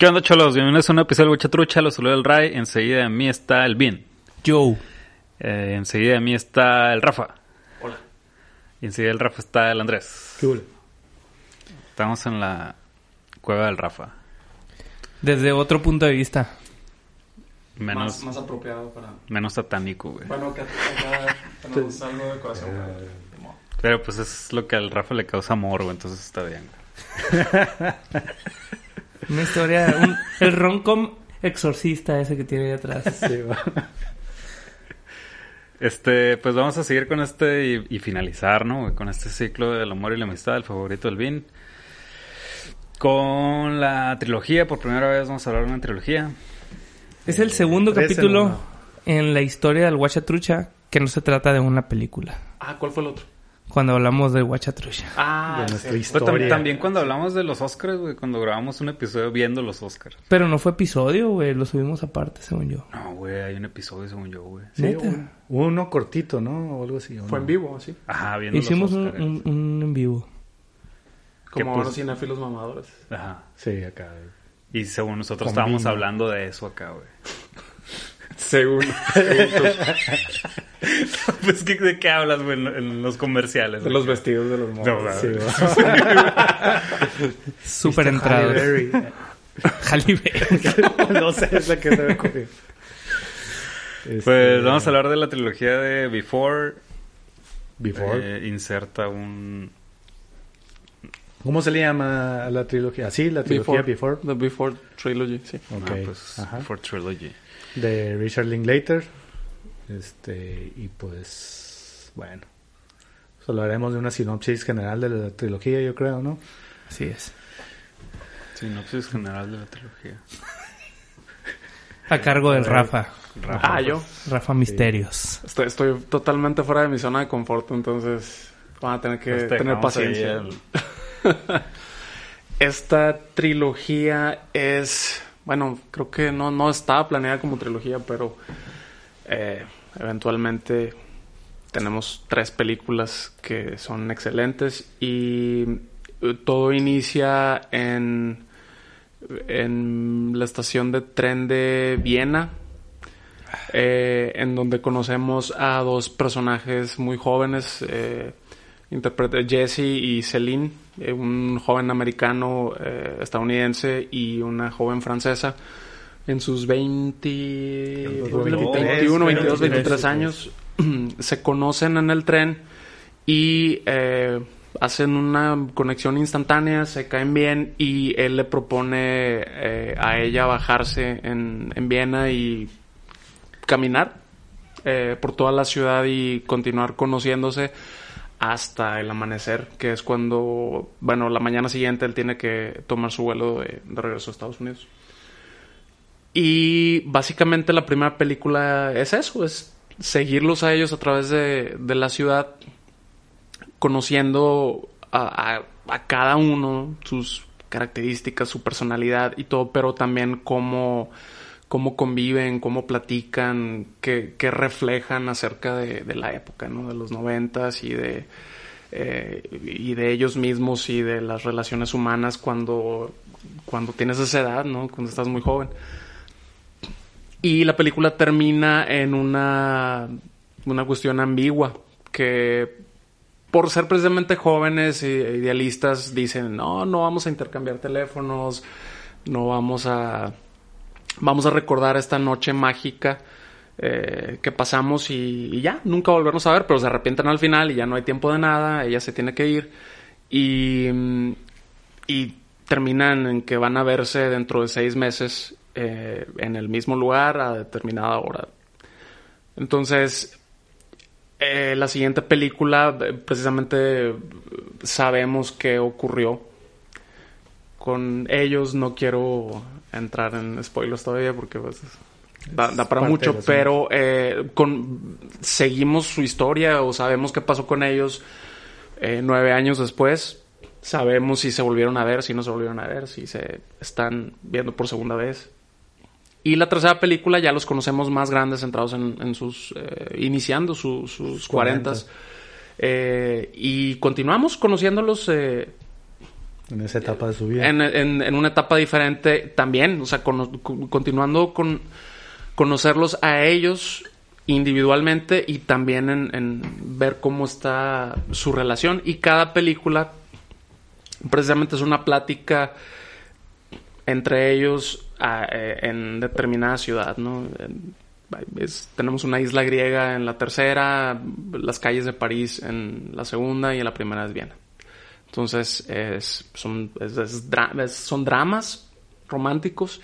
¿Qué onda, cholos? Bienvenidos a un episodio de Huachatrucha, los saluda el Ray. Enseguida de mí está el Bin. Joe. Eh, enseguida de mí está el Rafa. Hola. Y enseguida del Rafa está el Andrés. ¿Qué huele? Estamos en la cueva del Rafa. Desde otro punto de vista. Menos, Más, más apropiado para... menos satánico, güey. Bueno, que acá tenemos algo de corazón. modo. Pero pues es lo que al Rafa le causa amor, güey. Entonces está bien. Una historia, un- el roncom exorcista ese que tiene ahí atrás. Este, pues vamos a seguir con este y, y finalizar, ¿no? Con este ciclo del amor y la amistad, el favorito del Bin. Con la trilogía, por primera vez vamos a hablar de una trilogía. Es el segundo Tres en capítulo uno. en la historia del Guachatrucha que no se trata de una película. Ah, ¿cuál fue el otro? Cuando hablamos del Guachatrucha. Ah, de nuestra sí. Pero tam- historia. también cuando hablamos de los Oscars, güey, cuando grabamos un episodio viendo los Oscars. Pero no fue episodio, güey. Lo subimos aparte, según yo. No, güey, hay un episodio según yo, güey. Sí, ¿Neta? un- uno cortito, ¿no? O algo así. ¿o Fue no? en vivo, así. Ajá, viendo Hicimos los un, Oscars. un- un en vivo. ¿Qué Como pues? ahora cinéfilos mamadores. Ajá. Sí, acá. Y según nosotros estábamos hablando de eso acá, güey. Según. pues, ¿qué- ¿de qué hablas, güey, en, los comerciales? de los vestidos de los No, modos. Súper entrado. No sé, es la que se me ocurrió. Este, Pues vamos a hablar de la trilogía de Before. Before. Eh, inserta un... ¿Cómo se le llama a la trilogía? Sí, la trilogía Before. The Before Trilogy, sí. Ok. ah, pues. Before Trilogy. De Richard Linklater. Este, y pues, bueno. Pues hablaremos de una sinopsis general de la trilogía, yo creo, ¿no? Así es. Sinopsis general de la trilogía. A cargo del Rafa. Rafa, Ah, yo. Rafa Misterios. Estoy, estoy totalmente fuera de mi zona de confort, entonces van a tener que Pues te tener paciencia. Esta trilogía es, bueno, creo que no, no estaba planeada como trilogía, pero eh, eventualmente tenemos tres películas que son excelentes y eh, todo inicia en, en la estación de tren de Viena, eh, en donde conocemos a dos personajes muy jóvenes, eh, Jesse y Celine, eh, un joven americano eh, estadounidense y una joven francesa en sus 20, 22, 21, 22, 23 23, años. Se conocen en el tren y eh, hacen una conexión instantánea, se caen bien y él le propone eh, a ella bajarse en, en Viena y caminar eh, por toda la ciudad y continuar conociéndose hasta el amanecer, que es cuando, bueno, la mañana siguiente él tiene que tomar su vuelo de, regreso a Estados Unidos. Y básicamente la primera película es eso, es seguirlos a ellos a través de, de la ciudad, conociendo a- a cada uno, sus características, su personalidad y todo, pero también cómo, cómo conviven, cómo platican, qué, reflejan acerca de, de la época, ¿no? De los noventas y de, eh, y de ellos mismos y de las relaciones humanas cuando, cuando tienes esa edad, ¿no? Cuando estás muy joven. Y la película termina en una, una cuestión ambigua que por ser precisamente jóvenes e idealistas dicen, no, no vamos a intercambiar teléfonos, no vamos a, vamos a recordar esta noche mágica eh, que pasamos y, ya, nunca volvernos a ver, pero se arrepienten al final y ya no hay tiempo de nada, ella se tiene que ir y, terminan en que van a verse dentro de seis meses eh, en el mismo lugar a determinada hora. Entonces, eh, la siguiente película, precisamente sabemos qué ocurrió con ellos. No quiero entrar en spoilers todavía porque pues, da, da para mucho, pero eh, con, seguimos su historia o sabemos qué pasó con ellos eh, nueve años después. Sabemos si se volvieron a ver, si no se volvieron a ver, si se están viendo por segunda vez. Y la tercera película ya los conocemos más grandes, centrados en, en sus... eh, iniciando su- sus cuarentas. Eh, y continuamos conociéndolos eh, En esa etapa de su vida. en, en- en una etapa diferente también, o sea, con- continuando con conocerlos a ellos individualmente y también en, ver cómo está su relación. Y cada película precisamente es una plática entre ellos ah, eh, en determinada ciudad, ¿no? Tenemos una isla griega en la tercera, las calles de París en la segunda y en la primera es Viena. Entonces, es- son, es- es dra- es- son dramas románticos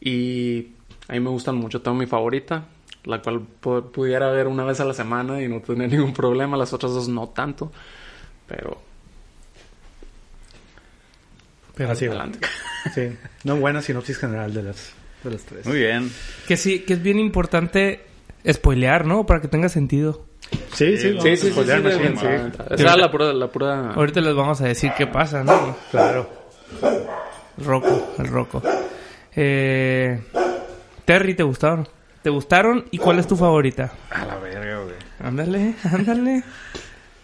y a mí me gustan mucho. Tengo mi favorita, la cual pu- pudiera ver una vez a la semana y no tener ningún problema. Las otras dos no tanto, pero Pero Así va. adelante. Sí. Una buena sinopsis general de las, de las tres. Muy bien. que sí, que es bien importante spoilear, ¿no? Para que tenga sentido. Sí, sí, Sí, Sí. Esa la pura, la pura... Ahorita les vamos a decir qué pasa, ¿no? Claro. Roco, el Roco. Eh, Terry, ¿te gustaron? ¿Te gustaron? ¿Y cuál es tu favorita? A la verga, güey. Ándale, ándale.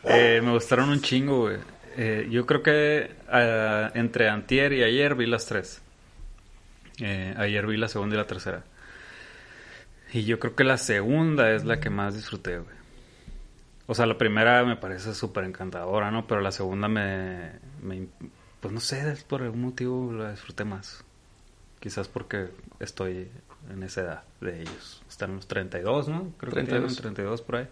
Eh, me gustaron un chingo, güey. Eh, yo creo que ah, entre antier y ayer vi las tres. Eh, ayer vi la segunda y la tercera. Y yo creo que la segunda es la que más disfruté, güey. O sea, la primera me parece súper encantadora, ¿no? Pero la segunda me, me... Pues no sé, es por algún motivo la disfruté más. Quizás porque estoy en esa edad de ellos. Están en los 32, ¿no? Creo que 32. tienen 32 por ahí.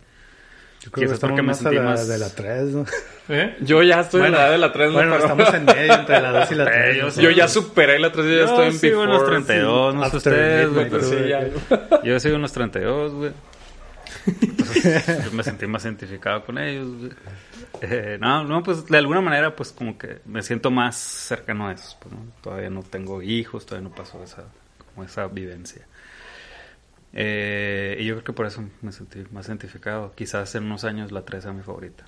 Yo creo que Quizás estamos porque me más a sentí la, más- de la 3, ¿no? ¿Eh? Yo ya estoy Bueno, en la edad de la 3, Bueno, estamos en medio entre la 2 y la 3. yo sí. Yo ya superé la 3, yo ya estoy en sigo en los before. 32, no sé ustedes, güey. pero Sí, ya. Yo sigo en los 32, güey. Entonces, yo me sentí más identificado con ellos. Eh, no, no, pues de alguna manera, pues como que me siento más cercano a eso. Pues, ¿no? Todavía no tengo hijos, todavía no pasó esa, como esa vivencia. Eh, y yo creo que por eso me sentí más identificado. Quizás en unos años la 3 sea mi favorita.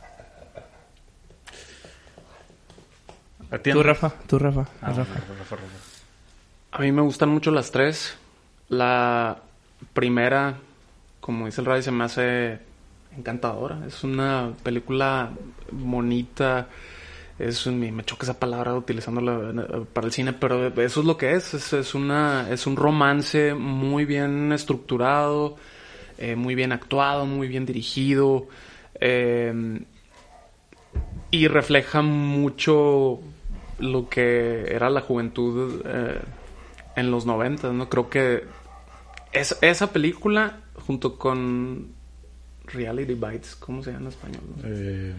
¿A ti, Tú? Rafa, tú, Rafa. Ah, Rafa. Rafa, Rafa, Rafa. A mí me gustan mucho las tres. La primera, como dice el Ray, se me hace encantadora. Es una película bonita. Es un- me choca esa palabra utilizándola eh, para el cine, pero eso es lo que es. Es, es una, es un romance muy bien estructurado, eh, muy bien actuado, muy bien dirigido. eh, y refleja mucho lo que era la juventud en los 90, ¿no? Creo que es, esa película, junto con Reality Bites, ¿cómo se llama en español? no? Eh,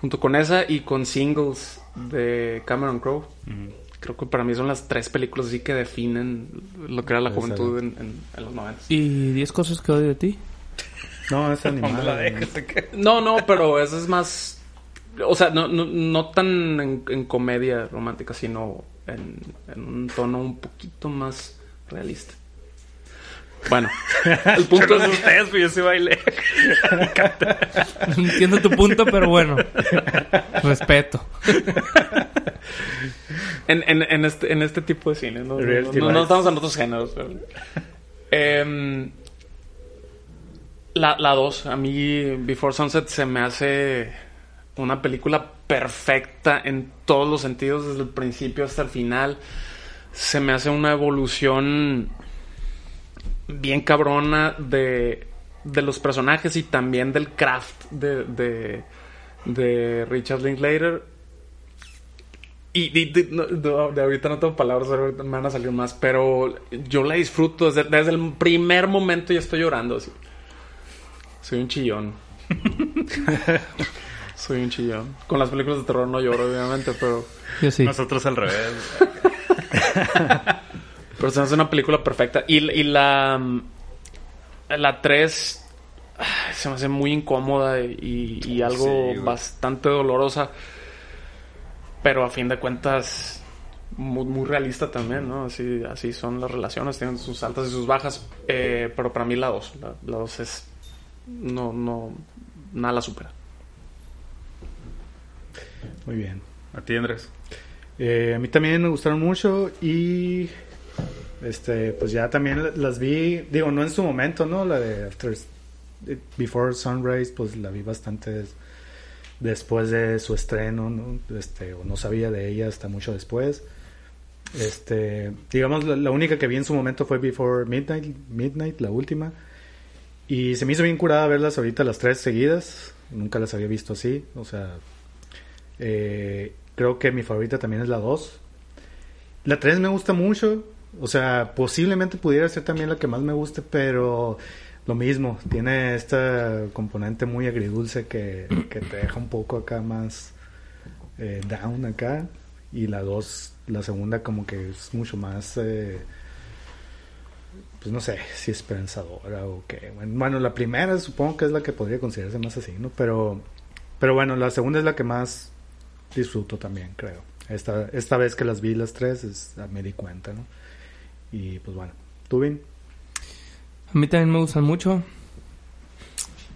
Junto con esa y con Singles de Cameron Crowe. Creo que para mí son las tres películas así que definen lo que era la juventud en, en- en los 90. ¿Y 10 cosas que odio de ti? no, es animada. No, no, pero eso es más... O sea, no, no, no tan en, en comedia romántica, sino en, en un tono un poquito más realista. Bueno, el punto es... ustedes, pues yo sí bailé. No entiendo tu punto, pero bueno. Respeto. En, en, en este, en este tipo de cine, ¿no? No, estamos en otros géneros. Pero... Em, la, la dos, a mí Before Sunset se me hace una película perfecta en todos los sentidos, desde el principio hasta el final. Se me hace una evolución bien cabrona de, de los personajes y también del craft de, de, de Richard Linklater. Y, y de, no- no, de ahorita no tengo palabras, me van a salir más, pero yo la disfruto desde, desde el primer momento ya estoy llorando. así. Soy un chillón. Soy un chillón. Con las películas de terror no lloro, obviamente, pero, Yo sí. Nosotros al revés. pero se hace una película perfecta. Y, y la, la 3 se me hace muy incómoda y, y algo Sí, bastante dolorosa. Pero a fin de cuentas, muy, muy realista también, ¿no? Así, así son las relaciones, tienen sus altas y sus bajas. Eh, pero para mí la 2, la, 2 es... No, no, nada la supera. Muy bien. A ti, Andrés. Eh, a mí también me gustaron mucho y este pues ya también las vi, digo, no en su momento, ¿no? La de After Before Sunrise, pues la vi bastantes después de su estreno, ¿no? Este, o no sabía de ella hasta mucho después. Este, digamos, la, la única que vi en su momento fue Before Midnight, Midnight, la última. Y se me hizo bien curada verlas ahorita las tres seguidas. Nunca las había visto así. O sea, eh, creo que mi favorita también es la 2. La 3 me gusta mucho. O sea, posiblemente pudiera ser también la que más me guste, pero lo mismo. Tiene esta componente muy agridulce que, que te deja un poco acá más eh, down acá. Y la 2, la segunda como que es mucho más... Eh, pues no sé si esperanzadora o qué. Bueno, bueno, la primera supongo que es la que podría considerarse más así, ¿no? Pero, pero bueno, la segunda es la que más disfruto también, creo. Esta, esta vez que las vi las tres, es, me di cuenta, ¿no? Y pues bueno, ¿tú bien? A mí también me gustan mucho.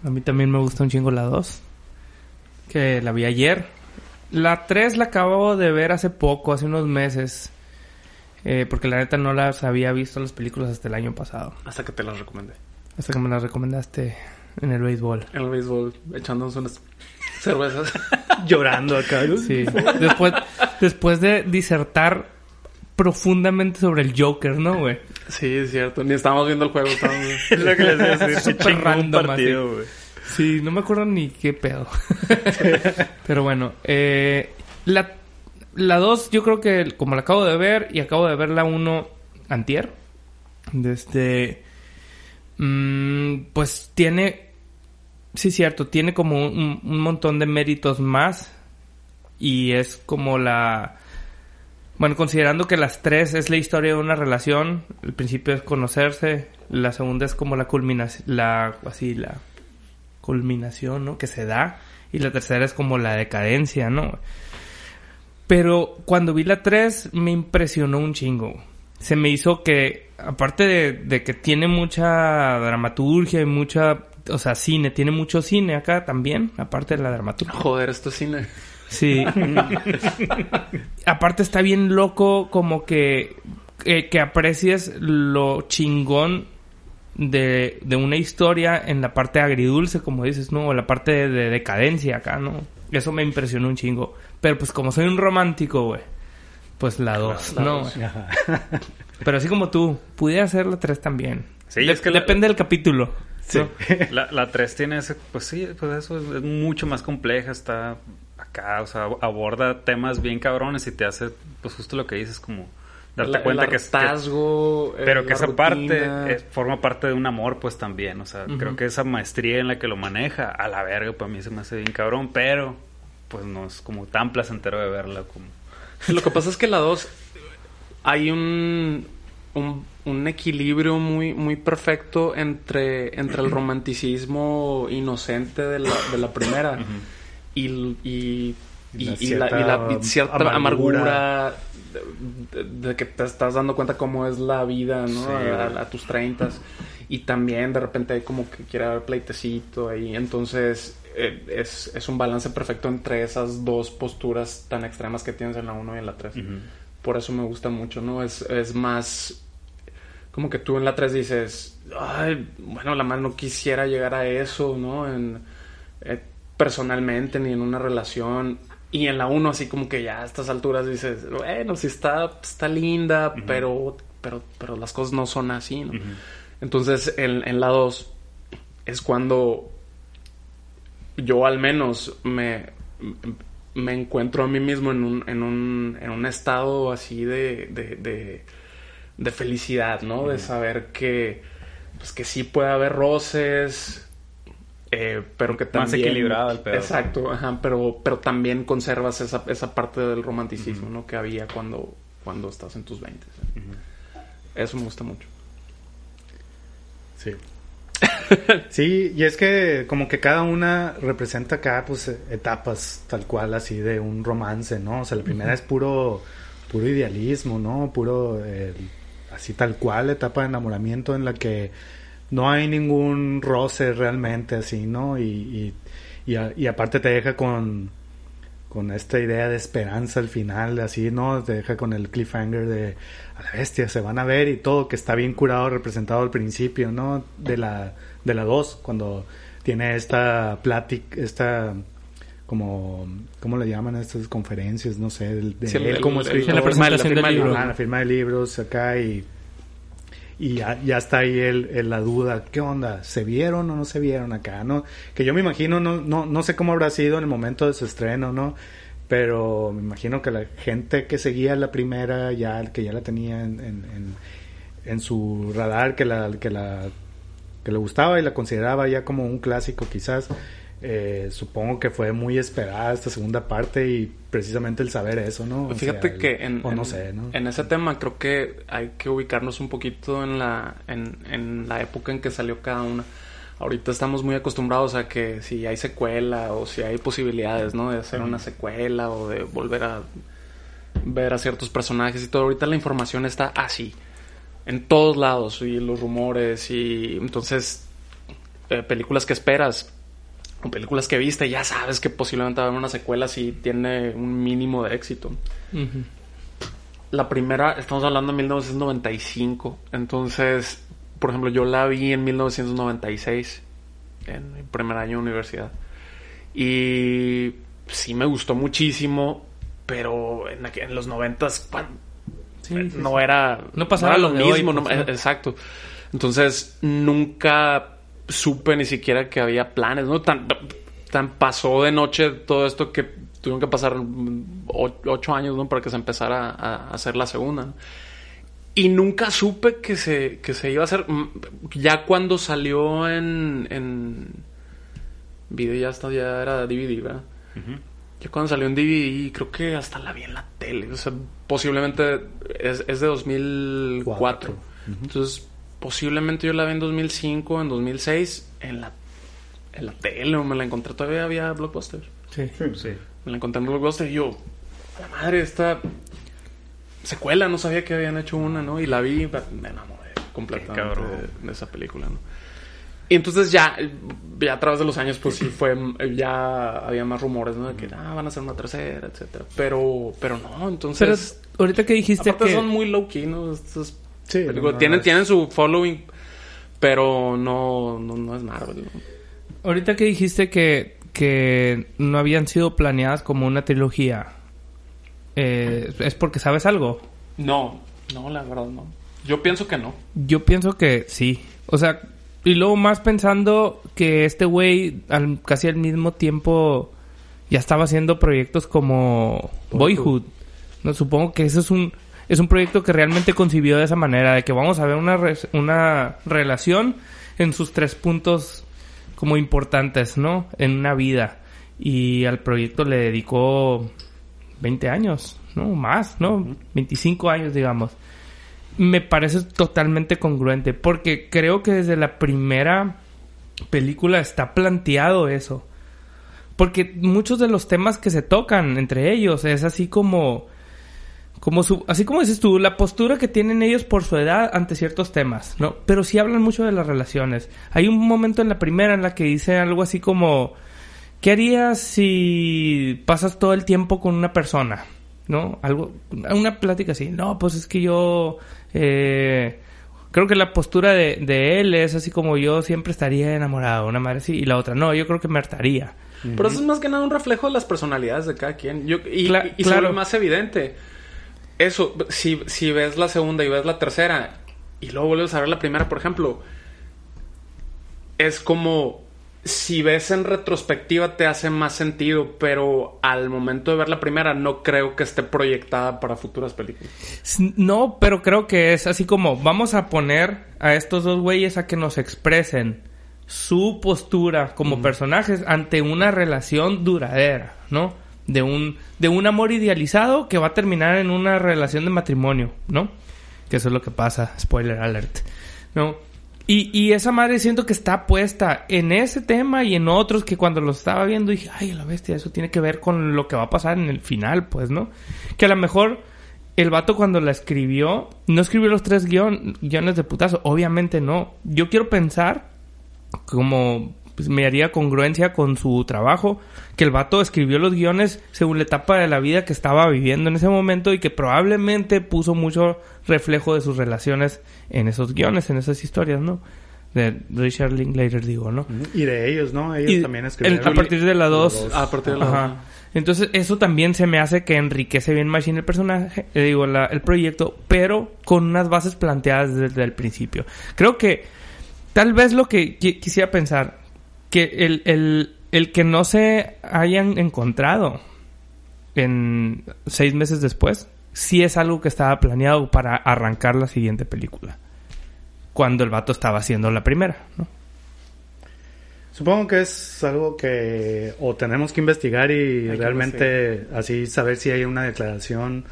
A mí también me gusta un chingo la 2. Que la vi ayer. La 3 la acabo de ver hace poco, hace unos meses. Eh, porque la neta no las había visto las películas hasta el año pasado. Hasta que te las recomendé. Hasta que me las recomendaste en el béisbol. En el béisbol, echándonos unas cervezas. Llorando acá. Sí. Después, después de disertar profundamente sobre el Joker, ¿no, güey? Sí, es cierto. Ni estábamos viendo el juego. Estábamos... Es lo que les iba a decir. Random partido, güey. Sí, no me acuerdo ni qué pedo. Pero bueno, eh, la, la 2 yo creo que como la acabo de ver y acabo de ver la 1 antier, este, mm, pues tiene, sí cierto, tiene como un, un montón de méritos más y es como la... Bueno, considerando que las tres es la historia de una relación, el principio es conocerse, la segunda es como la culminación, la, así, la culminación, ¿no? Que se da. Y la tercera es como la decadencia, ¿no? Pero cuando vi la 3 me impresionó un chingo. Se me hizo que, aparte de, de que tiene mucha dramaturgia y mucha, o sea, cine, tiene mucho cine acá también, aparte de la dramaturgia. Joder, esto es cine. Sí. Aparte está bien loco como que, que, que aprecies lo chingón de, de una historia en la parte agridulce, como dices, ¿no? O la parte de, de decadencia acá, ¿no? Eso me impresionó un chingo. Pero pues como soy un romántico, güey. Pues la dos, la ¿no? dos. güey? Pero así como tú, pudiera ser la tres también. Sí, De- es que la- depende del capítulo. Sí. ¿no? La, la 3 tiene ese, pues sí, pues eso es, es mucho más compleja, está acá, o sea, aborda temas bien cabrones y te hace, pues justo lo que dices, como darte La- cuenta el que, es- que- hartazgo, eh, pero que esa rutina. parte es- forma parte de un amor, pues también, o sea, creo que esa maestría en la que lo maneja, a la verga, para mí se me hace bien cabrón, pero pues no es como tan placentero de verla como... Lo que pasa es que la 2 hay un, un, un equilibrio muy, muy perfecto entre, entre el romanticismo inocente de la, de la primera y, y, y, Y la y cierta amargura, de, que te estás dando cuenta cómo es la vida, ¿no? Sí, a, tus treintas. Y también de repente hay como que quiere haber pleitecito ahí. Entonces eh, es, es un balance perfecto entre esas dos posturas tan extremas que tienes en la 1 y en la 3. Ujú. Por eso me gusta mucho, ¿no? Es, es más... Como que tú en la 3 dices, ay, bueno, la mano no quisiera llegar a eso, ¿no? En, eh, personalmente ni en una relación. Y en la 1 así como que ya a estas alturas dices, bueno, sí está, está linda, pero, pero, pero las cosas no son así, ¿no? Entonces, en, en la 2 es cuando yo al menos me, me encuentro a mí mismo en un, en un, en un estado así de, de, de, de felicidad, ¿no? De saber que, pues, que sí puede haber roces, eh, pero que Más también... equilibrado el pedo. Exacto, ajá, pero, pero también conservas esa, esa parte del romanticismo, ¿no? Que había cuando, cuando estás en tus 20. Eso me gusta mucho. Sí. Sí, y es que como que cada una representa acá pues etapas tal cual así de un romance, ¿no? O sea, la primera es puro puro idealismo, ¿no? Puro eh, así tal cual etapa de enamoramiento en la que no hay ningún roce realmente así, ¿no? Y, y, y, aparte te deja con con esta idea de esperanza al final, así, ¿no? Te deja con el cliffhanger de a la bestia, se van a ver y todo, que está bien curado, representado al principio, ¿no? De la de la 2, cuando tiene esta plática, esta como, ¿cómo le llaman a estas conferencias? No sé, de, de Sí, él el- como el- escritor. la presentación del libro. Ah, la firma de libros acá y, y ya, ya está ahí el, el- la duda. ¿Qué onda? ¿Se vieron o no se vieron acá? no Que yo me imagino, no, no, no sé cómo habrá sido en el momento de su estreno, ¿no? Pero me imagino que la gente que seguía la primera, ya que ya la tenía en, en, en- en su radar, que la, que la que le gustaba y la consideraba ya como un clásico quizás. Eh, supongo que fue muy esperada esta segunda parte y precisamente el saber eso, ¿no? O Fíjate sea, el- que en, o no en- sé, ¿no? en ese tema creo que hay que ubicarnos un poquito en la, en, en la época en que salió cada una. Ahorita estamos muy acostumbrados a que si hay secuela o si hay posibilidades, ¿no? De hacer una secuela o de volver a ver a ciertos personajes y todo. Ahorita la información está así, en todos lados, y los rumores, y entonces eh, películas que esperas o películas que viste, ya sabes que posiblemente va a haber una secuela si tiene un mínimo de éxito. La primera, estamos hablando de 1995. Entonces, por ejemplo, yo la vi en 1996, en mi primer año de universidad. Y sí me gustó muchísimo, pero en, los 90 Sí, sí, no sí. era, No pasaba era lo hoy, mismo. eh, Exacto. Entonces, nunca supe ni siquiera que había planes, ¿no? Tan, tan pasó de noche todo esto que tuvieron que pasar ocho años, ¿no? Para que se empezara a, a hacer la segunda. ¿no? Y nunca supe que se, que se iba a hacer. Ya cuando salió en, en video, ya, hasta, ya era DVD, ¿verdad? Ya cuando salió en DVD, creo que hasta la vi en la tele. O sea, posiblemente es, es de 2004. Cuatro. Entonces, posiblemente yo la vi en 2005, en 2006, en la, en la tele. o Me la encontré todavía, había Blockbuster. Sí. Sí. Me la encontré en Blockbuster y yo, a la madre, esta secuela, no sabía que habían hecho una, ¿no? Y la vi, me enamoré completamente de, de esa película, ¿no? Y entonces ya, ya a través de los años, pues sí fue, ya había más rumores, ¿no? De que ah, van a hacer una tercera, etcétera. Pero, pero no, Pero entonces. ahorita que dijiste aparte que... son muy low key, ¿no? Estos Sí, no, tienen, es- tienen su following, pero no, no, no es Marvel. ¿no? Ahorita que dijiste que, que no habían sido planeadas como una trilogía, eh, ¿es porque sabes algo? No, no, la verdad no. Yo pienso que no. Yo pienso que sí. O sea, y luego más pensando que este güey al, casi al mismo tiempo ya estaba haciendo proyectos como Boyhood. No, supongo que eso es un es un proyecto que realmente concibió de esa manera, de que vamos a ver una, res- una relación en sus tres puntos como importantes, ¿no? En una vida. Y al proyecto le dedicó 20 años, ¿no? Más, ¿no? 25 años, digamos me parece totalmente congruente porque creo que desde la primera película está planteado eso. Porque muchos de los temas que se tocan entre ellos es así como como su, así como dices tú, la postura que tienen ellos por su edad ante ciertos temas, ¿no? Pero sí hablan mucho de las relaciones. Hay un momento en la primera en la que dice algo así como ¿qué harías si pasas todo el tiempo con una persona? ¿No? Algo, una plática así. No, pues es que yo eh, creo que la postura de, de él es así como yo siempre estaría enamorado, una madre así, y la otra, no, yo creo que me hartaría. Pero eso es más que nada un reflejo de las personalidades de cada quien. Yo, y Cla- y se claro. más evidente. Eso, si, si ves la segunda y ves la tercera y luego vuelves a ver la primera, por ejemplo, es como si ves en retrospectiva te hace más sentido, pero al momento de ver la primera no creo que esté proyectada para futuras películas. No, pero creo que es así como vamos a poner a estos dos güeyes a que nos expresen su postura como personajes ante una relación duradera, ¿no? De un, de un amor idealizado que va a terminar en una relación de matrimonio, ¿no? Que eso es lo que pasa, spoiler alert, ¿no? Y, y esa madre siento que está puesta en ese tema y en otros que cuando lo estaba viendo dije, ay, la bestia, eso tiene que ver con lo que va a pasar en el final, pues, ¿no? Que a lo mejor el vato cuando la escribió, no escribió los tres guion- guiones de putazo, obviamente no. Yo quiero pensar, como pues, me haría congruencia con su trabajo, que el vato escribió los guiones según la etapa de la vida que estaba viviendo en ese momento y que probablemente puso mucho reflejo de sus relaciones en esos guiones, en esas historias, ¿no? De Richard Linklater, digo, ¿no? Y de ellos, ¿no? Ellos Y también el- escribieron. a partir de la 2. A partir de la Ajá. Entonces, eso también se me hace que enriquece bien Machine el personaje, eh, digo, la- el proyecto, pero con unas bases planteadas desde el principio. Creo que tal vez lo que qui- quisiera pensar, que el, el, el que no se hayan encontrado en seis meses después, sí es algo que estaba planeado para arrancar la siguiente película. Cuando el vato estaba haciendo la primera, ¿no? Supongo que es algo que o tenemos que investigar y Hay realmente así saber si hay una declaración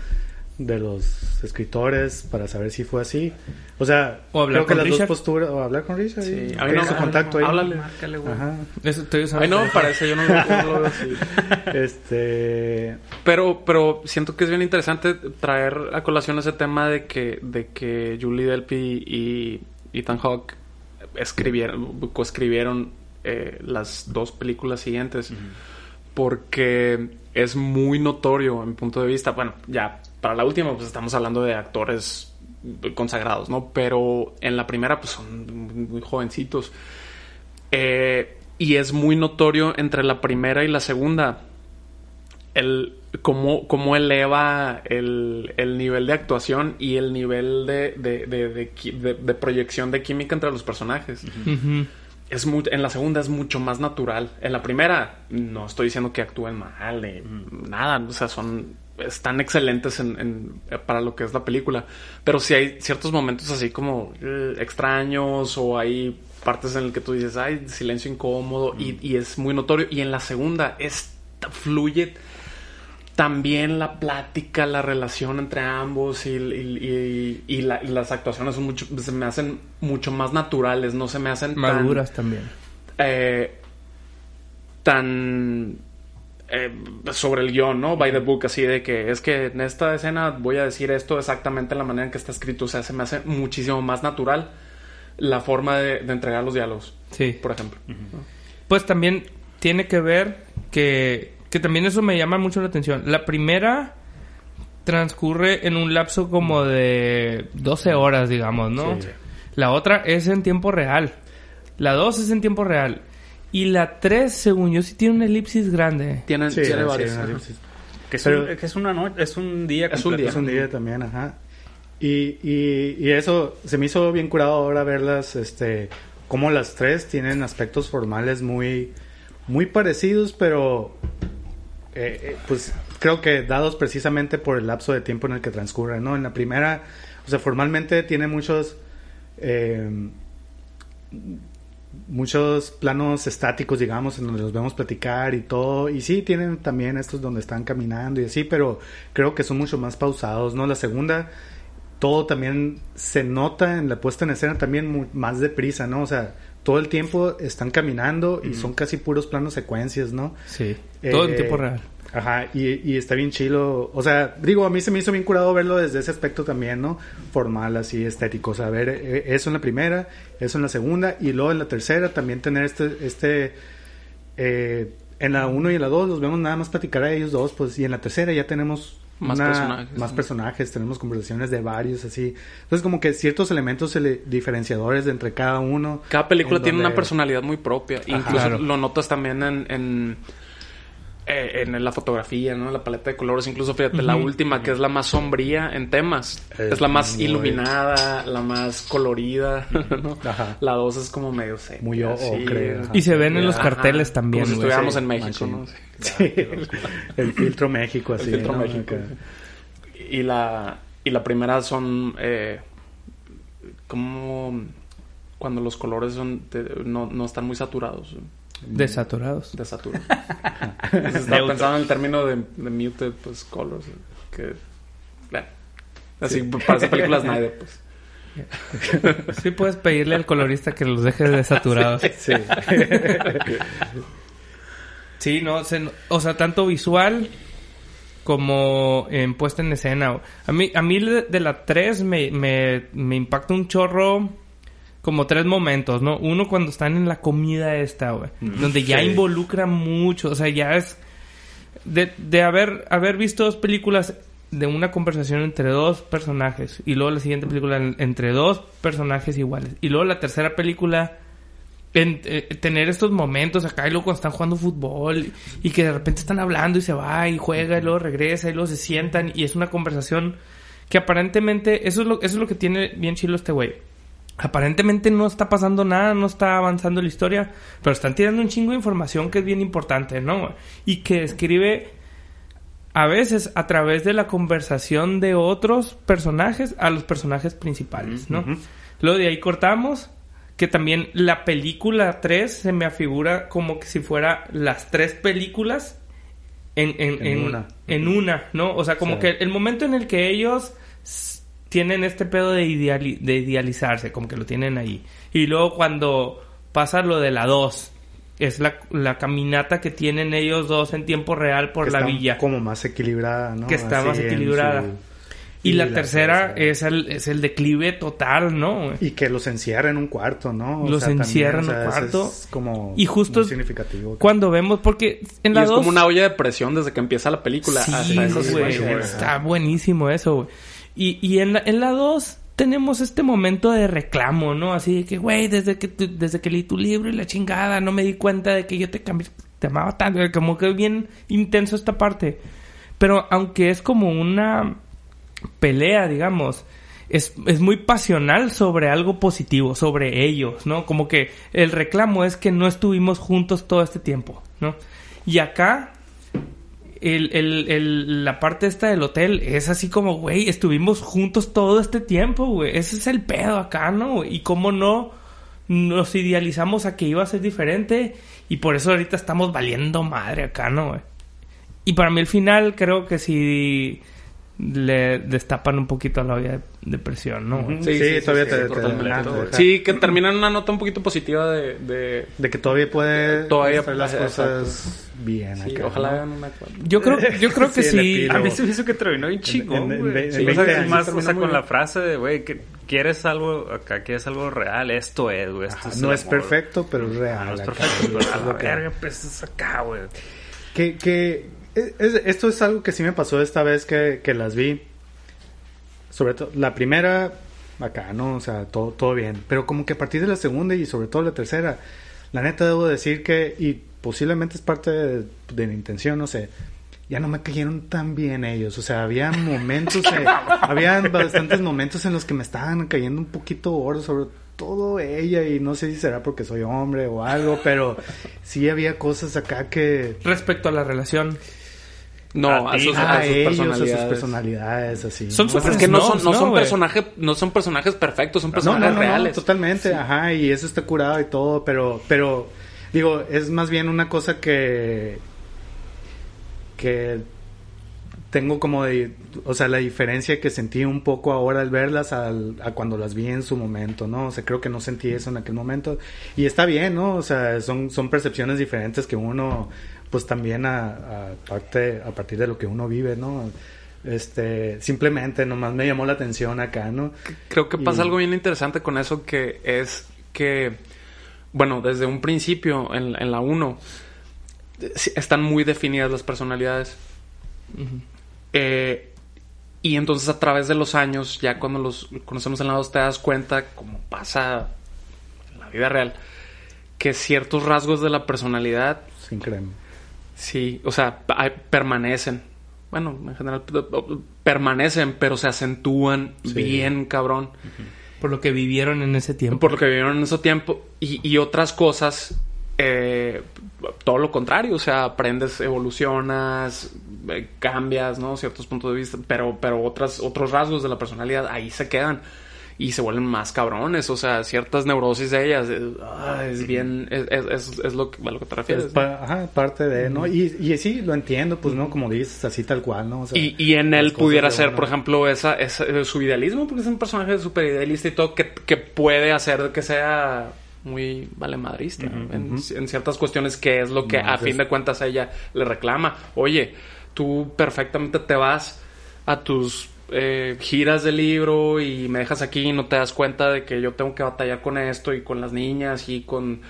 de los escritores para saber si fue así. O sea, O hablar creo que con las Richard. dos posturas o hablar con Richard. Sí, y a mí pedir no- contacto ahí. háblale. Márcale, güey. Ajá. Eso estoy usando Ay, no me teléfono. parece, yo no, lo veo así. Este, Pero, pero siento que es bien interesante traer a colación ese tema de que, de que Julie Delpy y Ethan Hawke escribieron, coescribieron eh, las dos películas siguientes. Porque es muy notorio, en mi punto de vista. Bueno, ya para la última, pues estamos hablando de actores consagrados, ¿no? Pero en la primera, pues son muy jovencitos. Eh, y es muy notorio entre la primera y la segunda el cómo, cómo eleva el, el nivel de actuación y el nivel de, de, de, de proyección de química entre los personajes. Es mu- en la segunda es mucho más natural. En la primera, no estoy diciendo que actúen mal, ni nada. O sea, son. Están excelentes en, en- para lo que es la película. Pero sí hay ciertos momentos así como eh, extraños o hay partes en las que tú dices, ay, silencio incómodo y, y es muy notorio. Y en la segunda es fluye también la plática, la relación entre ambos y, y- y- y la- y las actuaciones son mucho, se me hacen mucho más naturales, no se me hacen tan, Maduras también. eh, tan eh, sobre el guion, ¿no? By the book, así de que es que en esta escena voy a decir esto exactamente en la manera en que está escrito, o sea, se me hace muchísimo más natural la forma de, de entregar los diálogos, Sí. por ejemplo. Pues también tiene que ver que, que también eso me llama mucho la atención. La primera transcurre en un lapso como de 12 horas, digamos, ¿no? Sí. La otra es en tiempo real. La 2 es en tiempo real. Y la 3, según yo, sí tiene una elipsis grande. Tienen, sí, tiene sí, varios. una elipsis. Que es, Pero- un, que es una noche, es un día Es un completo. día. Es un día también, ajá. Y, y, y eso se me hizo bien curado ahora verlas, este, como las tres tienen aspectos formales muy, muy parecidos, pero eh, eh, pues creo que dados precisamente por el lapso de tiempo en el que transcurren, ¿no? En la primera, o sea, formalmente tiene muchos eh, muchos planos estáticos, digamos, en donde los vemos platicar y todo. Y sí, tienen también estos donde están caminando y así, pero creo que son mucho más pausados, ¿no? La segunda, todo también se nota en la puesta en escena también mu- más deprisa, ¿no? O sea, todo el tiempo están caminando y son casi puros planos secuencias, ¿no? Sí. Todo en Eh, tiempo real. Ajá, y, y está bien chilo. O sea, digo, a mí se me hizo bien curado verlo desde ese aspecto también, ¿no? Formal, así, estético. O sea, ver eh, eso en la primera, eso en la segunda, y luego en la tercera también tener este, este, eh, en la uno y en la dos los vemos nada más platicar a ellos dos, pues, y en la tercera ya tenemos Más una- personajes, más ¿no? personajes, tenemos conversaciones de varios, así. Entonces, como que ciertos elementos ele- diferenciadores de entre cada uno. Cada película en tiene donde- una personalidad muy propia. Incluso Claro. lo notas también en, en, eh, en la fotografía, ¿no? La paleta de colores. Incluso, fíjate, la última, que es la más sombría en temas. Es Es, la más muy- iluminada, la más colorida, ¿no? Ajá. La dos es como medio seca. Muy o- así. ocre. Y se ven en los Ajá. carteles también, Como si güey. estuviéramos Sí, en México, machín. ¿no? Sí. Sí, el filtro México, así. El filtro ¿no? México. Y la, y la primera son eh, como cuando los colores son de- no, no están muy saturados. Desaturados. Desaturados. Estaba pensando en el término de, de muted pues, colors. Que, bueno, así parece películas Snyder, pues. Sí puedes pedirle al colorista que los deje desaturados. Sí. Sí, no, se- o sea, tanto visual como en puesta en escena. A mí, a mí de, de la 3 me, me, me impacta un chorro como tres momentos, ¿no? Uno cuando están en la comida esta, güey. Donde ya Sí. involucra mucho, o sea, ya es... De, de haber, haber visto dos películas de una conversación entre dos personajes y luego la siguiente película en- entre dos personajes iguales y luego la tercera película en- eh, tener estos momentos acá y luego cuando están jugando fútbol y que de repente están hablando y se va y juega y luego regresa y luego se sientan y es una conversación que aparentemente eso es lo eso es lo que tiene bien chilo este güey aparentemente no está pasando nada, no está avanzando la historia, pero están tirando un chingo de información que es bien importante, ¿no? Y que escribe a veces a través de la conversación de otros personajes a los personajes principales, ¿no? Luego de ahí cortamos que también la película 3 se me afigura como que si fuera las tres películas en, en, En en- una. en una, ¿no? O sea, como Sí. que el momento en el que ellos tienen este pedo de, ideali- de idealizarse, como que lo tienen ahí. Y luego cuando pasa lo de la 2, es la, la caminata que tienen ellos dos en tiempo real por que la está villa. Como más equilibrada, ¿no? Que está más equilibrada. su- Y la, la tercera es el, es el declive total, ¿no? Y que los encierra en un cuarto, ¿no? O Los sea, también, encierra en o sea, un eso cuarto. Es como Y justo muy significativo. Cuando vemos, porque en Y la es 2... como una olla de presión desde que empieza la película. Sí, hasta esa güey, situación, güey. está buenísimo eso, güey. Y, y en la, en la 2 tenemos este momento de reclamo, ¿no? Así de que, güey, desde que, desde que leí tu libro y la chingada, no me di cuenta de que yo te cambié, te amaba tanto, como que bien intenso esta parte. Pero aunque es como una pelea, digamos, es, es muy pasional sobre algo positivo, sobre ellos, ¿no? Como que el reclamo es que no estuvimos juntos todo este tiempo, ¿no? Y acá el, el, el- la parte esta del hotel es así como, güey, estuvimos juntos todo este tiempo, güey. Ese es el pedo acá, ¿no? Y cómo no nos idealizamos a que iba a ser diferente y por eso ahorita estamos valiendo madre acá, ¿no? güey? Y para mí el final creo que sí le destapan un poquito a la olla de, de presión, ¿no? Ujú. Sí, todavía te- te- Sí, que termina en una nota un poquito positiva de... de- De que todavía puede Todavía- hacer las cosas bien sí, acá. ojalá. Yo creo, yo creo que Sí, sí. A mí se me hizo que terminó bien chingón, en- en- güey. en Sí, 20 o sea, años más, o sea, con la frase de, güey, que quieres algo acá, quieres algo real, esto es, güey. esto Ajá, es no es amor. perfecto, pero es real. No es perfecto, pero a la verga, pues es acá, güey. Que, que es- es- esto es algo que sí me pasó esta vez que, que las vi. Sobre todo, la primera, acá, ¿no? O sea, todo, todo bien. Pero como que a partir de la segunda y sobre todo la tercera, la neta debo decir que, y posiblemente es parte de, de mi intención, no sé, ya no me cayeron tan bien ellos. O sea, había momentos, eh, habían bastantes momentos en los que me estaban cayendo un poquito gordos, sobre todo ella, y no sé si será porque soy hombre o algo, pero sí había cosas acá que... Respecto a la relación. No, A a, sus, a a sus ellos, a sus personalidades. así. Son. Pues es que no son, no ¿no, son personajes, no son personajes perfectos, son personajes no, reales. totalmente, ajá, y eso está curado y todo, pero, pero, digo, es más bien una cosa que, que tengo como de, o sea, la diferencia que sentí un poco ahora al verlas al- a cuando las vi en su momento, ¿no? O sea, creo que no sentí eso en aquel momento, y está bien, ¿no? O sea, son, son percepciones diferentes que uno, pues también a, a, parte, a partir de lo que uno vive, ¿no? Este, simplemente nomás me llamó la atención acá, ¿no? Creo que pasa Y- algo bien interesante con eso que es que, bueno, desde un principio en, en la 1 están muy definidas las personalidades. Eh, y entonces a través de los años, ya cuando los conocemos en la 2 te das cuenta, como pasa en la vida real, que ciertos rasgos de la personalidad Sin crema. Sí, o sea, permanecen. Bueno, en general permanecen, pero se acentúan Sí. bien, cabrón. Por lo que vivieron en ese tiempo. Por lo que vivieron en ese tiempo. Y, y otras cosas, eh, todo lo contrario. O sea, aprendes, evolucionas, eh, cambias, ¿no? Ciertos puntos de vista. Pero, pero otras, otros rasgos de la personalidad ahí se quedan. Y se vuelven más cabrones. O sea, ciertas neurosis de ellas. eh, ah, es bien... Es, es, es- es lo que, a lo que te refieres. Es pa- ajá, parte de, ¿no? Y, y sí, lo entiendo, pues, ¿no? Como dices, así tal cual, ¿no? O sea, Y, y en él pudiera ser, por ejemplo, esa, esa- eh, su idealismo, porque es un personaje súper idealista y todo, que, que puede hacer que sea muy valemadrista en, en ciertas cuestiones, que es lo que No, a es- fin de cuentas ella le reclama. Oye, tú perfectamente te vas a tus eh, giras de libro y me dejas aquí y no te das cuenta de que yo tengo que batallar con esto y con las niñas y con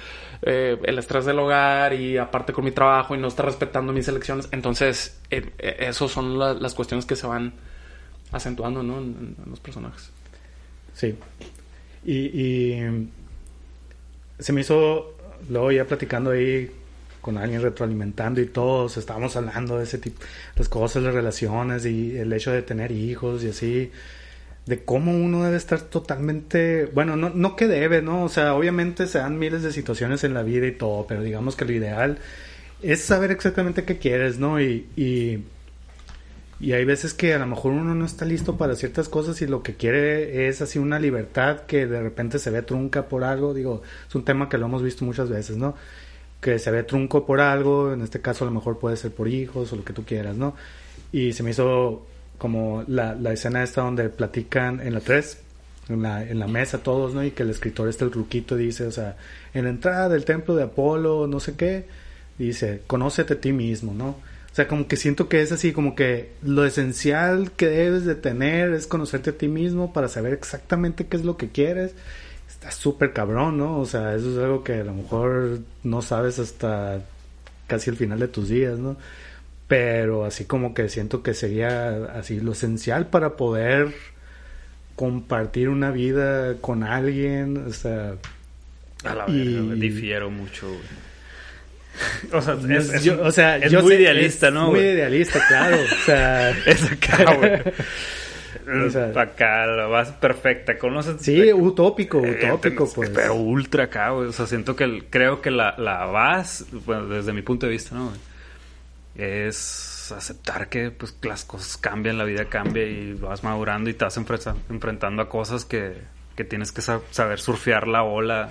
eh, el estrés del hogar y aparte con mi trabajo y no está respetando mis elecciones. Entonces, eh, eh, eso son la- las cuestiones que se van acentuando, ¿no? En, los personajes. Sí. Y se me hizo, luego ya platicando ahí con alguien retroalimentando y todos estábamos hablando de ese tipo, las cosas, las relaciones y el hecho de tener hijos y así, de cómo uno debe estar totalmente, bueno, no, no que debe, ¿no? O sea, obviamente se dan miles de situaciones en la vida y todo, pero digamos que lo ideal es saber exactamente qué quieres, ¿no? Y, y, y hay veces que a lo mejor uno no está listo para ciertas cosas y lo que quiere es así una libertad que de repente se ve trunca por algo, digo, es un tema que lo hemos visto muchas veces, ¿no? Que se ve trunco por algo, en este caso a lo mejor puede ser por hijos o lo que tú quieras, ¿no? Y se me hizo como la, la escena esta donde platican en la 3, en la, en la mesa todos, ¿no? Y que el escritor este, el ruquito, dice, o sea, en la entrada del templo de Apolo, no sé qué, dice, conócete a ti mismo, ¿no? O sea, como que siento que es así, como que lo esencial que debes de tener es conocerte a ti mismo para saber exactamente qué es lo que quieres. Está súper cabrón, ¿no? O sea, eso es algo que a lo mejor no sabes hasta casi el final de tus días, ¿no? Pero así como que siento que sería así lo esencial para poder compartir una vida con alguien, o sea... A la Y- difiero mucho, güey. O sea, es, yo- o sea, es muy sé- idealista, es ¿no? Muy idealista, claro. O sea, Es acá, güey. O sea- acá, la base perfecta. Conoces. sí, utópico, Eh, utópico, te- pues. Pero ultra acá, güey. O sea, siento que el- creo que la, la base, bueno, desde mi punto de vista, ¿no? Es aceptar que pues las cosas cambian, la vida cambia y vas madurando y te vas enfrenta- enfrentando a cosas que, que tienes que sa- saber surfear la ola.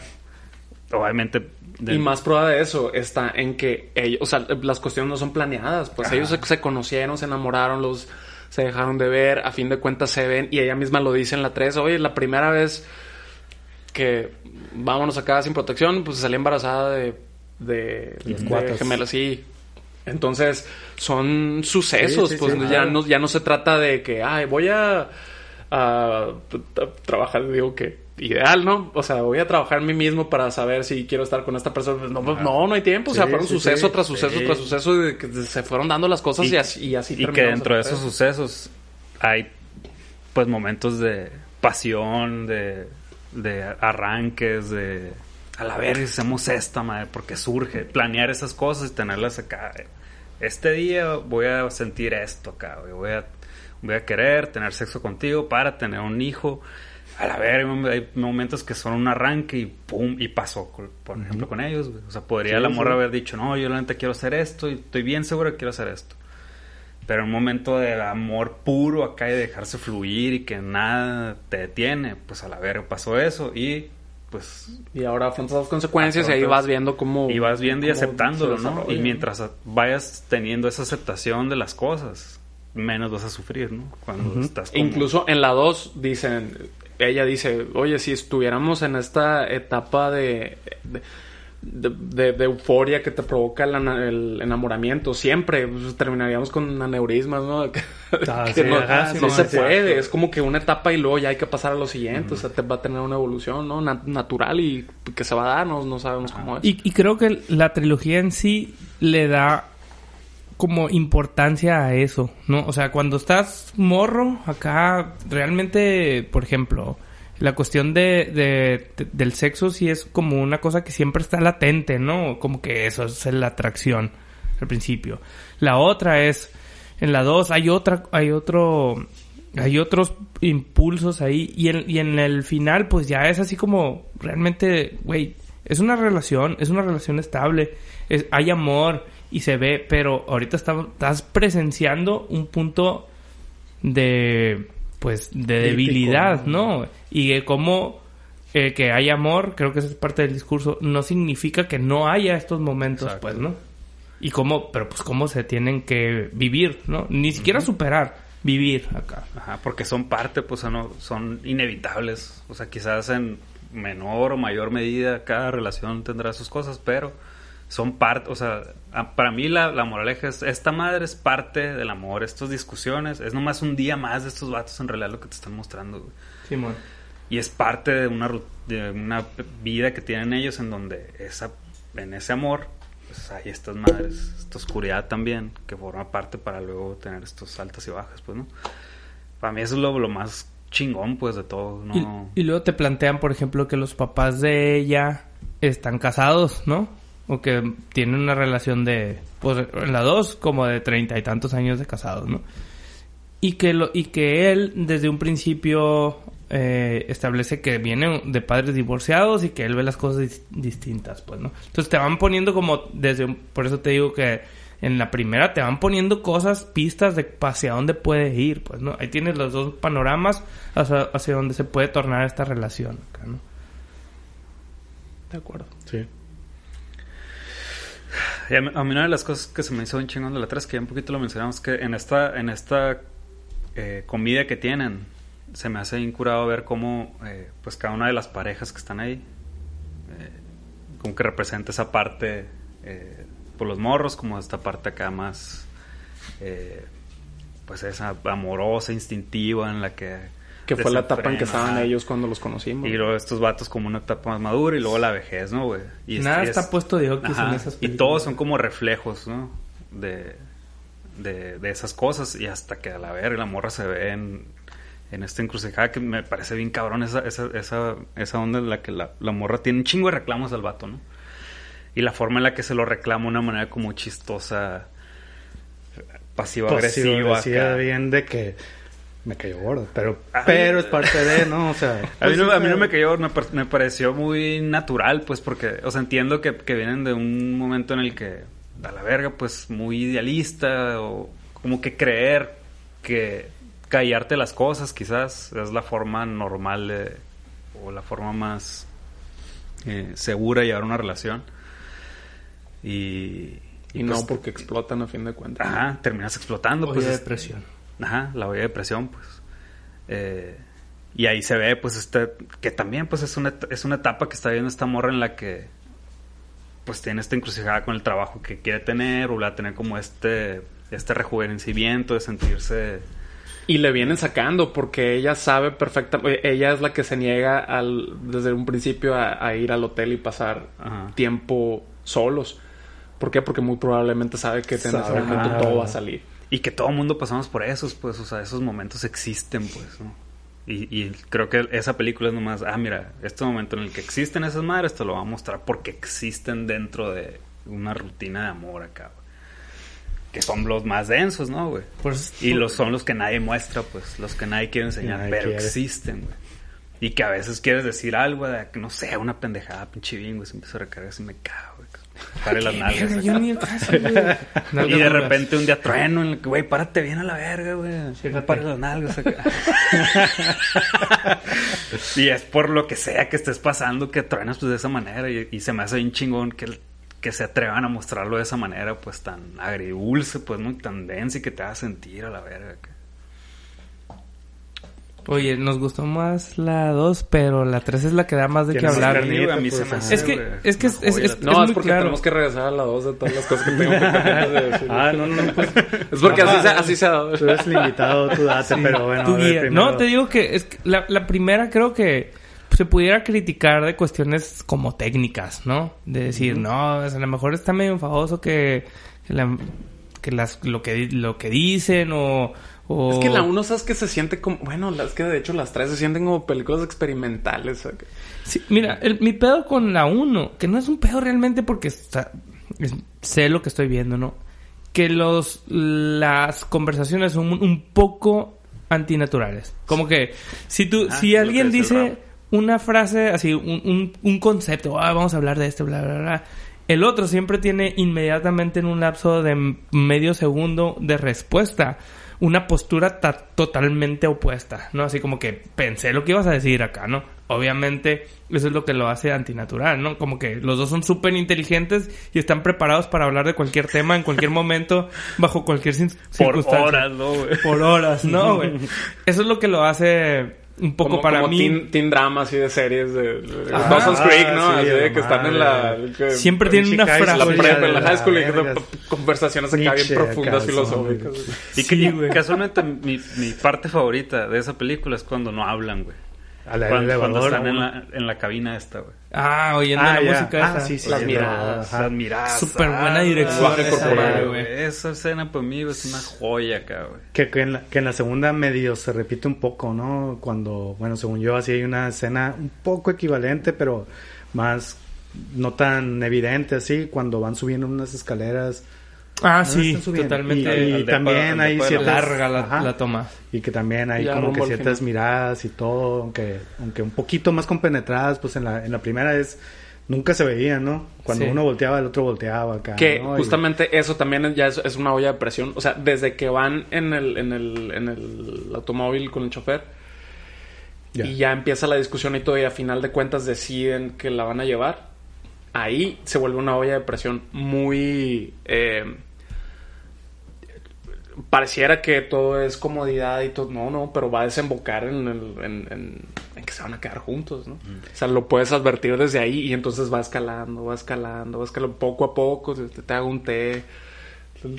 Obviamente. de- Y más prueba de eso está en que ellos, o sea, las cuestiones no son planeadas. Pues Ajá. ellos se, se conocieron, se enamoraron, los se dejaron de ver, a fin de cuentas se ven y ella misma lo dice en la 3. Oye, la primera vez que vámonos acá sin protección, pues salí embarazada de, de, de gemelas, sí. Entonces, son sucesos, Sí, sí, pues sí, ya, no, ya no se trata de que, ay, voy a, a trabajar, digo que ideal, ¿no? O sea, voy a trabajar en mí mismo para saber si quiero estar con esta persona. No, pues, no, no hay tiempo. o sea, fueron sí, suceso sí. tras suceso tras suceso de que se fueron dando las cosas y, así, y así y que dentro de esos sucesos hay pues momentos de pasión, de, de arranques, de a la verga hacemos esta madre, porque surge, planear esas cosas y tenerlas acá. Este día voy a sentir esto acá, voy a, voy a querer tener sexo contigo para tener un hijo. A la verga, hay momentos que son un arranque y pum, y pasó, por ejemplo, con ellos. O sea, podría Sí, la morra sí. haber dicho, no, yo la neta quiero hacer esto y estoy bien seguro que quiero hacer esto. Pero un momento de amor puro acá y de dejarse fluir y que nada te detiene, pues a la verga pasó eso y pues Y ahora afrontas las consecuencias y ahí vas viendo cómo... y vas viendo y aceptándolo, ¿no? Y mientras vayas teniendo esa aceptación de las cosas, menos vas a sufrir, ¿no? Cuando estás como... Incluso en la 2 dicen, ella dice, oye, si estuviéramos en esta etapa de, de, de- de- de euforia que te provoca el, el enamoramiento, siempre pues, terminaríamos con aneurismas, ¿no? Que, Ah, que sí, no, ajá, sí, no sí, se sí. puede, es como que una etapa y luego ya hay que pasar a lo siguiente, o sea, te va a tener una evolución, ¿no? Na- natural y que se va a dar, no, no sabemos cómo es. Y, y creo que la trilogía en sí le da como importancia a eso, ¿no? O sea, cuando estás morro, acá realmente, por ejemplo, la cuestión de, de- de- del sexo sí es como una cosa que siempre está latente, ¿no? Como que eso es la atracción al principio. La otra es, en la dos hay otra, hay otro, hay otros impulsos ahí y en, y en el final pues ya es así como realmente, güey, es una relación, es una relación estable, es, hay amor y se ve, pero ahorita estamos, estás presenciando un punto de, pues, de Crítico, debilidad, ¿no? ¿no? Y de cómo eh, que hay amor, creo que esa es parte del discurso, no significa que no haya estos momentos, Exacto. pues, ¿no? Y cómo, pero pues cómo se tienen que vivir, ¿no? Ni siquiera superar, vivir acá. Ajá, porque son parte, pues no, son inevitables. O sea, quizás en menor o mayor medida cada relación tendrá sus cosas, pero son parte, o sea, a- para mí la, la moraleja es, esta madre es parte del amor, estas discusiones, es nomás un día más de estos vatos en realidad lo que te están mostrando, güey. Simón. Y es parte de una, de una vida que tienen ellos en donde esa, en ese amor, pues hay estas madres, esta oscuridad también, que forma parte para luego tener estos altas y bajas, pues, ¿no? para mí eso es lo, lo más chingón, pues, de todo. ¿no? Y, y luego te plantean, por ejemplo, que los papás de ella están casados, ¿no? O que tienen una relación de, pues, en la dos, como de treinta y tantos años de casados, ¿no? Y que, lo, y que él, desde un principio, eh, establece que viene de padres divorciados y que él ve las cosas dis- distintas, pues, ¿no? Entonces te van poniendo como, desde, un- por eso te digo que en la primera te van poniendo cosas, pistas de hacia dónde puede ir, pues, ¿no? Ahí tienes los dos panoramas hacia, hacia dónde se puede tornar esta relación, acá, ¿no? De acuerdo. Sí. A, mí, una de las cosas que se me hizo bien chingón de la 3, que ya un poquito lo mencionamos, que en esta, en esta eh, comida que tienen, se me hace incurado ver cómo, eh, pues cada una de las parejas que están ahí, eh, como que representa esa parte por los morros, como esta parte acá más, pues esa amorosa, instintiva, en la que... Que fue la etapa en que estaban ellos cuando los conocimos. Y luego estos vatos como una etapa más madura y luego la vejez, ¿no, güey? Y Nada y es- está puesto de Ajá, en esas Y películas. todos son como reflejos, ¿no? De, de, de esas cosas. Y hasta que a la verga la morra se ve en, en esta encrucijada que me parece bien cabrón esa, esa, esa, esa onda en la que la, la morra tiene un chingo de reclamos al vato, ¿no? Y la forma en la que se lo reclama de una manera como chistosa, pasivo-agresiva. Pasivo-agresiva, acá. bien de que me cayó gordo. Pero, pero es parte de, ¿no? O sea. A mí, no, a mí no o me cayó, me, par- me pareció muy natural, pues, porque, o sea, entiendo que, que vienen de un momento en el que, a la verga, pues, muy idealista, o como que creer que callarte las cosas, quizás, es la forma normal de, o la forma más eh, segura de llevar una relación. Y, Y no pues, porque explotan a fin de cuentas. Ajá, terminas explotando, Oye, pues. es- depresión. Ajá, la olla de presión, pues. Eh, y ahí se ve, pues, este, que también, pues, es una, es una etapa que está viendo esta morra en la que, pues, tiene esta encrucijada con el trabajo que quiere tener, o va a tener como este, este rejuvenecimiento de sentirse... Y le vienen sacando porque ella sabe perfectamente, ella es la que se niega al, desde un principio a, a ir al hotel y pasar Ajá. tiempo solos. ¿Por qué? Porque muy probablemente sabe que en ese momento todo va a salir. Y que todo mundo pasamos por esos, pues, o sea, esos momentos existen, pues, ¿no? Y, y creo que esa película es nomás, ah, mira, este momento en el que existen esas madres te lo va a mostrar porque existen dentro de una rutina de amor acá, güey. Que son los más densos, ¿no, güey? Por eso- Y los son los que nadie muestra, pues, los que nadie quiere enseñar, Nadie pero quiere. existen, güey. Y que a veces quieres decir algo, de que no sé, una pendejada, pinche bingo, se empieza a recargar así me cago. Pare las nalgas. Verga, acá. yo ni el caso, güey. Y de repente un día trueno en el que, güey, párate bien a la verga, güey. Fíjate. Para las nalgas acá. y es por lo que sea que estés pasando que truenas pues de esa manera. Y, y se me hace bien chingón que, que se atrevan a mostrarlo de esa manera, pues tan agridulce, pues muy tan denso y que te haga sentir a la verga. Oye, nos gustó más la 2, pero la 3 es la que da más de qué hablar. carnita, a mí se pues, me ajá. hace, Es que- es que es- es- es- No, es, muy porque claro. tenemos que regresar a la dos de todas las cosas que tengo de decir. Ah, no, no, pues. Es porque así se, así se ha dado. Tú eres el invitado, tú date, pero bueno. Tu guía. No, te digo que es que la, la primera creo que se pudiera criticar de cuestiones como técnicas, ¿no? De decir, no, o sea, a lo mejor está medio enfadoso que, que, la- que las, lo, que, di- lo que dicen o... o- Es que la uno, ¿sabes que se siente como... Bueno, las que de hecho las tres se sienten como películas experimentales. Sí, mira, el- mi pedo con la 1, que no es un pedo realmente porque está- es- sé lo que estoy viendo, ¿no? Que los las conversaciones son un, un poco antinaturales. Como que si tú, Ah, si alguien dice una frase así, un, un, un concepto, ah, vamos a hablar de esto, bla, bla, bla. El otro siempre tiene inmediatamente en un lapso de medio segundo de respuesta una postura ta- totalmente opuesta, ¿no? Así como que pensé lo que ibas a decir acá, ¿no? Obviamente eso es lo que lo hace antinatural, ¿no? Como que los dos son súper inteligentes y están preparados para hablar de cualquier tema en cualquier momento, bajo cualquier cin- Por circunstancia. horas, ¿no, güey? Por horas, ¿no, güey? Eso es lo que lo hace un poco como, para como mí. Teen, teen drama así de series de, de Ajá. Dawson's Creek, ¿no? Ah, sí, así de que están en la... que- Siempre tienen una frase. la prepa, en la la high school y que verga. p- conversaciones acá bien profundas, acá, filosóficas. Y que casualmente mi, mi parte favorita de esa película es cuando no hablan, güey. Al Cuando, cuando están en la, en la cabina esta, güey. Ah, oyendo Ah, la ya. música Ah, esa. sí, sí, Las sí, miradas. Las miradas. Súper buena ah, dirección corporal, güey. Esa escena para mí es una joya acá, güey. Que, que en la, que en la segunda medio se repite un poco, ¿no? Cuando, bueno, según yo, así hay una escena un poco equivalente, pero más no tan evidente así, cuando van subiendo unas escaleras. Ah, No, sí, totalmente. Y, también hay ciertas... larga la, ajá, la toma. Y que también hay Ya como que ciertas miradas y todo, aunque, aunque un poquito más compenetradas, pues en la, en la primera es... Nunca se veían, ¿no? Cuando Sí. uno volteaba, el otro volteaba acá. Que ¿no? Y- justamente eso también ya es, es una olla de presión. O sea, desde que van en el, en el, en el automóvil con el chofer Ya. y ya empieza la discusión y todo, y a final de cuentas deciden que la van a llevar, ahí se vuelve una olla de presión muy... eh, pareciera que todo es comodidad y todo. No, no, pero va a desembocar en, el- en- en- en que se van a quedar juntos, ¿no? O sea, lo puedes advertir desde ahí y entonces va escalando, va escalando, va escalando poco a poco. Te, te hago un té,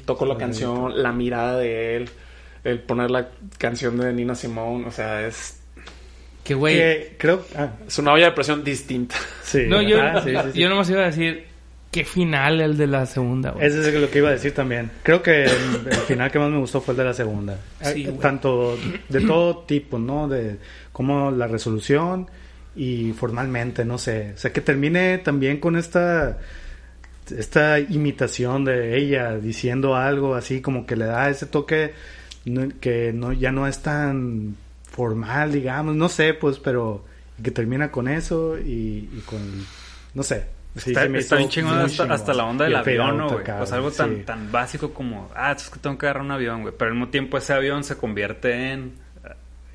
toco la canción, la mirada de él, el poner la canción de Nina Simone, o sea, es, Que, güey. que creo... ah, es una olla de presión distinta. sí. No, yo, sí, sí, sí. yo nomás iba a decir, qué final el de la segunda, güey. Ese es lo que iba a decir también. Creo que el, el final que más me gustó fue el de la segunda. Sí, Eh. Tanto de todo tipo, ¿no? De como la resolución y formalmente, no sé. O sea, que termine también con esta esta imitación de ella diciendo algo así como que le da ese toque que no ya no es tan formal, digamos, no sé, pues, pero que termina con eso y, y con no sé. Sí, está está bien chingón hasta, hasta la onda del avión, out ¿no, güey? O sea, algo tan, sí. tan básico como, ah, es que tengo que agarrar un avión, güey. Pero al mismo tiempo ese avión se convierte en,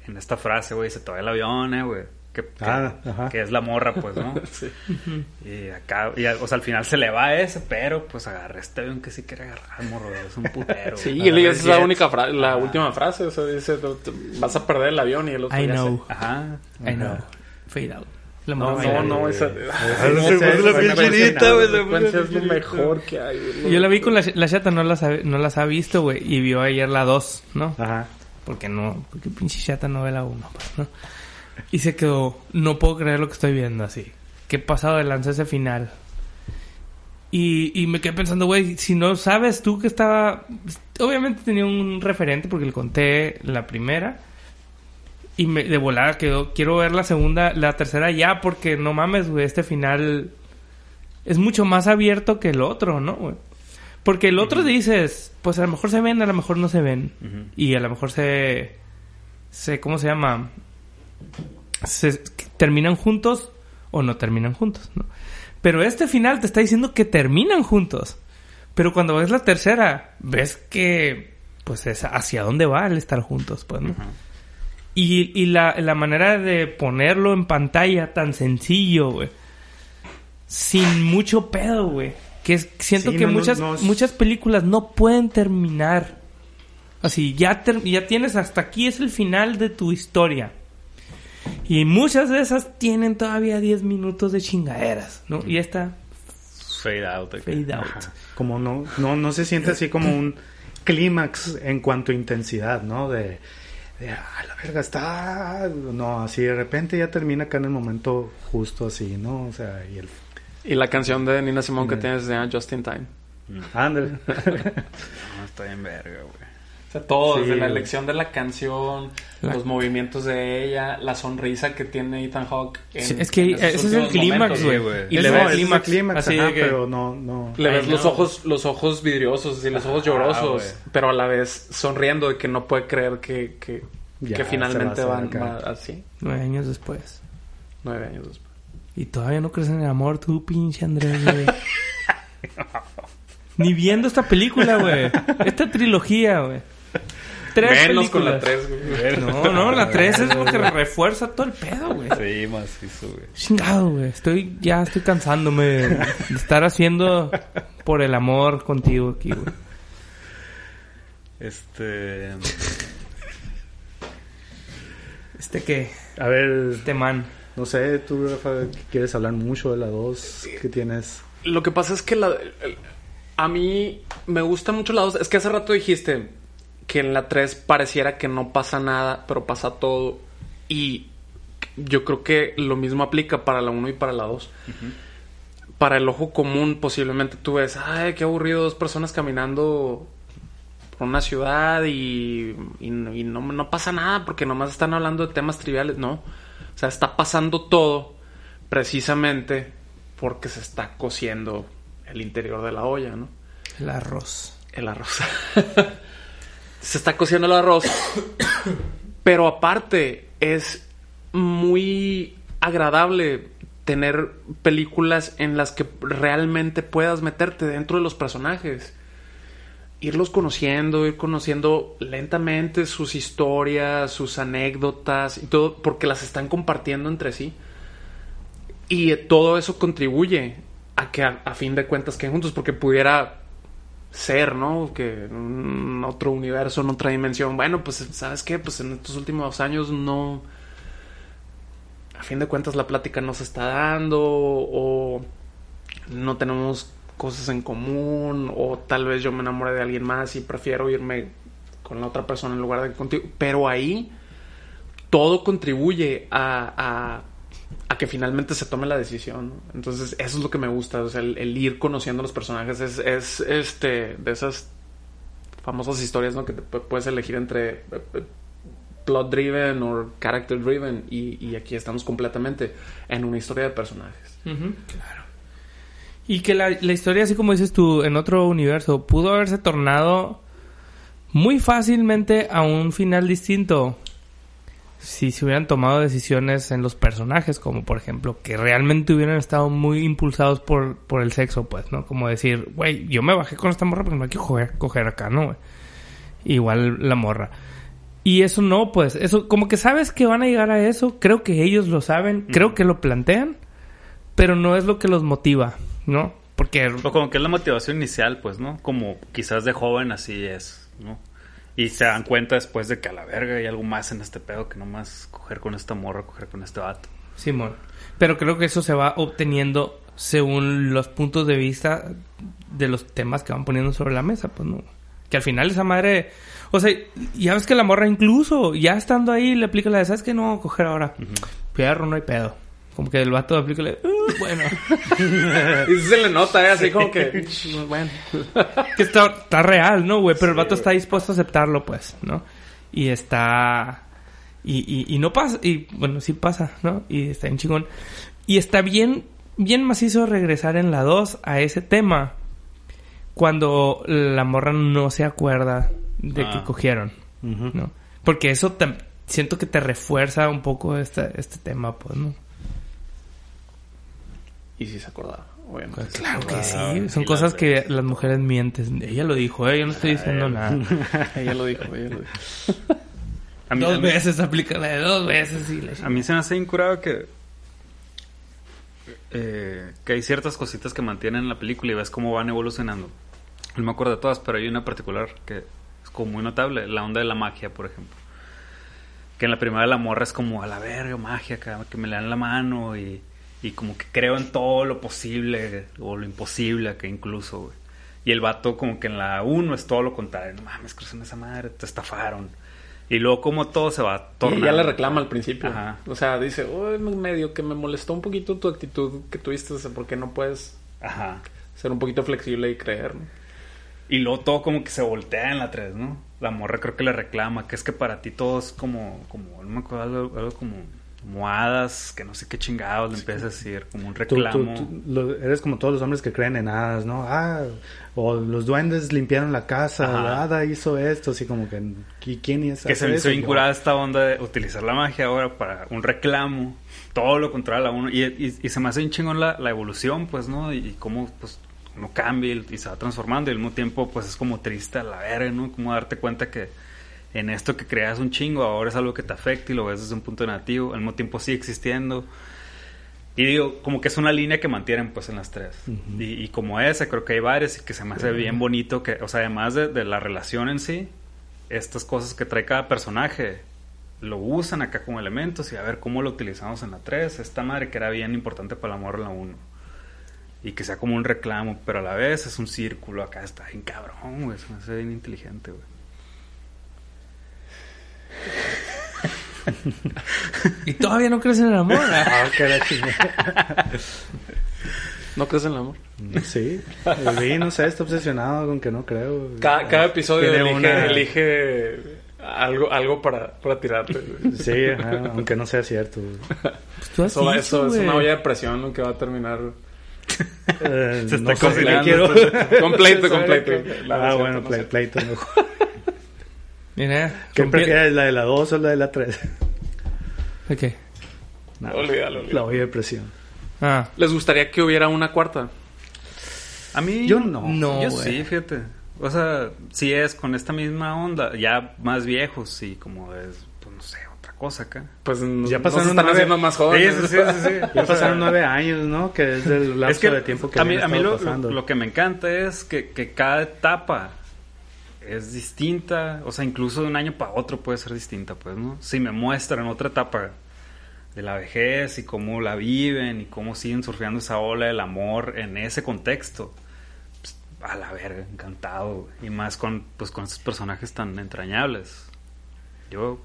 en esta frase, güey, se te va el avión, eh, güey. Que, que, Ah, que es la morra, pues, ¿no? Sí. Y acá, y, o sea, al final se le va ese, pero pues agarra este avión que sí quiere agarrar, morro, güey, es un putero. Sí, y esa es la única frase, la última frase, o sea, dice, vas a perder el avión y el otro I ya know. Ajá. I know. Fade out. La No, no, no, esa... Ah, güey, ese- se puso es lo mejor que hay. güey. Yo la vi con la, la chata, no las, ha, no las ha visto, güey. Y vio ayer la 2, ¿no? Ajá. Porque no, porque pinche chata no ve la 1, pues, ¿no? Y se quedó, no puedo creer lo que estoy viendo así. ¿Qué pasado de lanza ese final? Y, y me quedé pensando, güey, si no sabes tú que estaba... Obviamente tenía un referente porque le conté la primera. Y me, de volada quedó, quiero ver la segunda, la tercera ya, porque no mames, güey, este final es mucho más abierto que el otro, ¿no, güey? Porque el otro dices, pues a lo mejor se ven, a lo mejor no se ven. Y a lo mejor se... se ¿Cómo se llama? Se, terminan juntos o no terminan juntos, ¿no? Pero este final te está diciendo que terminan juntos. Pero cuando ves la tercera, ves que... Pues es hacia dónde va el estar juntos, pues, ¿no? Y, y la, la manera de ponerlo en pantalla tan sencillo, güey. Sin mucho pedo, güey. Que es- siento Sí, que no, muchas, no muchas películas no pueden terminar. Así, ya, ter- ya tienes hasta aquí, es el final de tu historia. Y muchas de esas tienen todavía 10 minutos de chingaderas, ¿no? Y esta, Fade out. acá. fade out. Ajá. Como no, no, no se siente así como un clímax en cuanto a intensidad, ¿no? De, de, ah, la verga está. No, así de repente ya termina acá en el momento justo así, ¿no? O sea, y el. Y la canción de Nina Simone que Mm. tienes de Just in Time. Ándale. No, está bien verga, güey. O sea, todo, Sí, desde la elección de la canción, La- los movimientos de ella, la sonrisa que tiene Ethan Hawke. en- Sí, es que en ese es el clímax, güey. Y le no, ves el clímax, clímax, así ajá, de que- pero no, no. Le ves los ojos, los ojos vidriosos y los ojos llorosos, pero a la vez sonriendo de que no puede creer que, que, Ya, que se finalmente va van va así, Nueve años después. nueve años después. Y todavía no crees en el amor, tú, pinche Andrés, güey. Ni viendo esta película, güey. Esta trilogía, güey. Tres Menos con la películas. 3, güey. No, no, la 3 es porque refuerza todo el pedo, güey. Sí, macizo, güey. Chingado, güey. Estoy, ya estoy cansándome de, estar haciendo por el amor contigo aquí, güey. Este. Este que, A ver, este man. no sé, tú, Rafa, quieres hablar mucho de la 2 que tienes. Lo que pasa es que la, el- a mí me gusta mucho la 2. Es que hace rato dijiste que en la 3 pareciera que no pasa nada, pero pasa todo. Y yo creo que lo mismo aplica para la 1 y para la 2. Para el ojo común, posiblemente tú ves, ay, qué aburrido, dos personas caminando por una ciudad y, y no, y no- no pasa nada porque nomás están hablando de temas triviales. No. O sea, está pasando todo precisamente porque se está cociendo el interior de la olla, ¿no? El arroz. El arroz. Se está cociendo el arroz. Pero aparte, es muy agradable tener películas en las que realmente puedas meterte dentro de los personajes. Irlos conociendo, ir conociendo lentamente sus historias, sus anécdotas y todo, porque las están compartiendo entre sí. Y todo eso contribuye a que a, a fin de cuentas queden juntos, porque pudiera ser, ¿no? Que en otro universo, en otra dimensión. Bueno, pues, ¿sabes qué? Pues en estos últimos años no. A fin de cuentas, la plática no se está dando, o no tenemos cosas en común, o tal vez yo me enamoré de alguien más y prefiero irme con la otra persona en lugar de contigo. Pero ahí todo contribuye a, a que finalmente se tome la decisión. Entonces, eso es lo que me gusta. O sea, el, ir conociendo a los personajes es, es este de esas famosas historias, ¿no? Que te pu- puedes elegir entre eh, eh, plot driven o character driven. Y, y aquí estamos completamente en una historia de personajes. Claro. Y que la, la historia, así como dices tú, en otro universo, pudo haberse tornado muy fácilmente a un final distinto. Si se hubieran tomado decisiones en los personajes, como por ejemplo, que realmente hubieran estado muy impulsados por, por el sexo, pues, ¿no? Como decir, güey, yo me bajé con esta morra porque no hay que coger, coger acá, ¿no? Igual la morra. Y eso no, pues, eso, como que sabes que van a llegar a eso, creo que ellos lo saben, creo que lo plantean, pero no es lo que los motiva, ¿no? Porque O como que es la motivación inicial, pues, ¿no? Como quizás de joven así es, ¿no? Y se dan cuenta después de que a la verga hay algo más en este pedo que nomás coger con esta morra, coger con este vato. Simón. Pero creo que eso se va obteniendo según los puntos de vista de los temas que van poniendo sobre la mesa, pues no. Que al final esa madre, o sea, ya ves que la morra incluso, ya estando ahí, le aplica la de, ¿sabes qué? No, coger ahora. Perro, no hay pedo. Como que el vato aplica la de, "Uh, bueno. Y se le nota, ¿eh? Así como que. bueno. que está, está real, ¿no, güey? Pero el vato está dispuesto a aceptarlo, pues, ¿no? Y está... Y, y, y no pasa, y bueno, sí pasa, ¿no? Y está en chingón. Y está bien, bien macizo regresar en la 2 a ese tema. Cuando la morra no se acuerda de que Ah. cogieron. ¿no? Porque eso te- siento que te refuerza un poco este, este tema, pues, ¿no? Y sí se acordaba, obviamente. Pues claro que Ah, sí. Son cosas que las mujeres mienten. Ella lo dijo, ¿eh? Yo no estoy diciendo nada. Ella lo dijo, ella lo dijo. A mí, dos a mí- veces aplica la de dos veces y la a mí se me hace incurado que... eh, que hay ciertas cositas que mantienen la película y ves cómo van evolucionando. No me acuerdo de todas, pero hay una particular que es como muy notable. La onda de la magia, por ejemplo. Que en la primera la morra es como a la verga, magia, que, que me le dan la mano y, y como que creo en todo lo posible o lo imposible que incluso, güey. Y el vato como que en la 1 es todo lo contrario. No mames, cruzan esa madre, te estafaron. Y luego como todo se va Y tornando. ella le reclama al principio. Ajá. O sea, dice, "Uy, medio que me molestó un poquito tu actitud que tuviste, porque no puedes Ajá. ser un poquito flexible y creer. ¿no? Y luego todo como que se voltea en la 3, ¿no? La morra creo que le reclama, que es que para ti todo es como, como, no me acuerdo, algo, algo como, como hadas, que no sé qué chingados, le empieza a decir, como un Tú, tú- reclamo. tú- lo- eres como todos los hombres que creen en hadas, ¿no? Ah, o los duendes limpiaron la casa, Ajá. la hada hizo esto, así como que... ¿y ¿Quién es? que se me hizo vinculada esta onda de utilizar la magia ahora para un reclamo, todo lo contrario a uno, y, y- y se me hace un chingón la, la evolución, pues, ¿no? Y, y cómo, pues, uno cambia y, y se va transformando, y al mismo tiempo, pues, es como triste a la verga, ¿no? Como darte cuenta que en esto que creas un chingo, ahora es algo que te afecta y lo ves desde un punto negativo, al mismo tiempo sigue existiendo. Y digo, como que es una línea que mantienen pues en las tres. y, y como esa, creo que hay varias y que se me hace bien bonito que, o sea, además de, de la relación en sí, estas cosas que trae cada personaje lo usan acá como elementos y a ver cómo lo utilizamos en la 3. Esta madre que era bien importante para el amor en la 1. Y que sea como un reclamo, pero a la vez es un círculo acá, está bien cabrón, güey. Se me hace bien inteligente, güey. Y todavía no crees en el amor. Ah. ¿No crees en el amor? Sí. No sé, está obsesionado con que no creo. Cada, cada episodio elige, una- elige algo, algo para, para tirarte. Sí, ajá, aunque no sea cierto. pues tú has Eso, dicho, eso es una olla de presión ¿no? que va a terminar Eh, Se está no sé, completo, completo. Ah, bueno, no pleito mejor. Mira, ¿Qué prefieres, la de la 2 o la de la 3? ¿De qué? Olvídalo, olvídalo. La olla de presión. Ah, ¿Les gustaría que hubiera una cuarta? A mí... Yo no. No, Yo güey. sí, fíjate. O sea, si es con esta misma onda, ya más viejos y como es, pues no sé, otra cosa acá. Pues Ya no pasaron están nueve- haciendo más jóvenes. Sí, sí, sí, sí, sí. Ya pasaron nueve años, ¿no? Que es el lapso Es que, de tiempo que a mí, a mí lo, pasando. lo- lo que me encanta es que, que cada etapa es distinta. O sea, incluso de un año para otro puede ser distinta, pues, ¿no? Si me muestran otra etapa de la vejez y cómo la viven y cómo siguen surfeando esa ola del amor en ese contexto. pues, a la verga, encantado. güey. Y más con, pues, con estos personajes tan entrañables. Yo,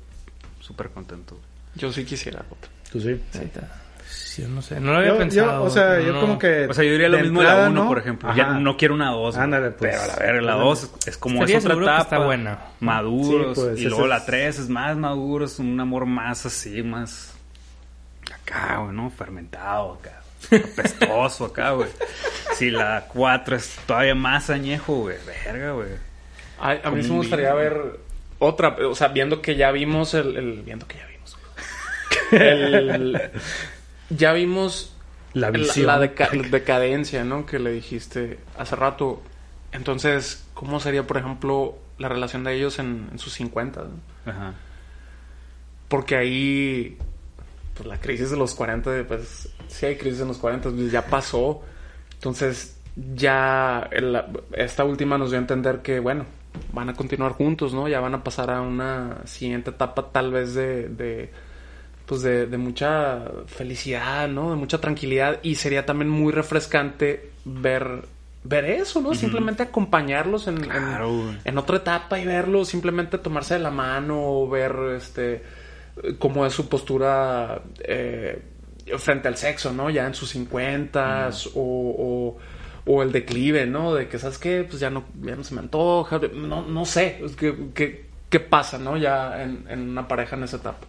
súper contento. Yo sí quisiera otra. Tú sí. ahorita. Sí, yo no sé. No lo había Yo, pensado. yo, o sea, yo no. como que... O sea, yo diría lo mismo de la entrada, 1, ¿no? por ejemplo. Ajá. Ya no quiero una 2. Ándale, pues. Pero a la verga, la Ándale. 2 es como es otra etapa. está buena. Maduros. Sí, pues, y luego ese la es- 3 es más maduro, es un amor más así, más. Acá, güey, ¿no? Fermentado acá. Apestoso acá, güey. Si la 4 es todavía más añejo, güey. Verga, güey. Ay, a mí sí me gustaría vino. ver otra, o sea, viendo que ya vimos el, el- viendo que ya vimos. El- ya vimos La la, visión. la deca- decadencia, ¿no? Que le dijiste hace rato. Entonces, ¿cómo sería, por ejemplo, la relación de ellos en, en sus 50? ¿no? Ajá. Porque ahí, pues la crisis de los 40, pues sí hay crisis en los 40, pues, ya pasó. Entonces, ya el- esta última nos dio a entender que, bueno, van a continuar juntos, ¿no? Ya van a pasar a una siguiente etapa tal vez de, de pues de, de mucha felicidad, ¿no? De mucha tranquilidad y sería también muy refrescante ver ver eso, ¿no? Simplemente acompañarlos en, en- Claro, güey. en otra etapa y verlos, simplemente tomarse de la mano o ver este cómo es su postura eh, frente al sexo, ¿no? Ya en sus 50 o, o, o el declive, ¿no? De que, ¿sabes qué? Pues ya no, ya no se me antoja, no, no sé, es que, que- qué pasa, ¿no? Ya en, en una pareja en esa etapa.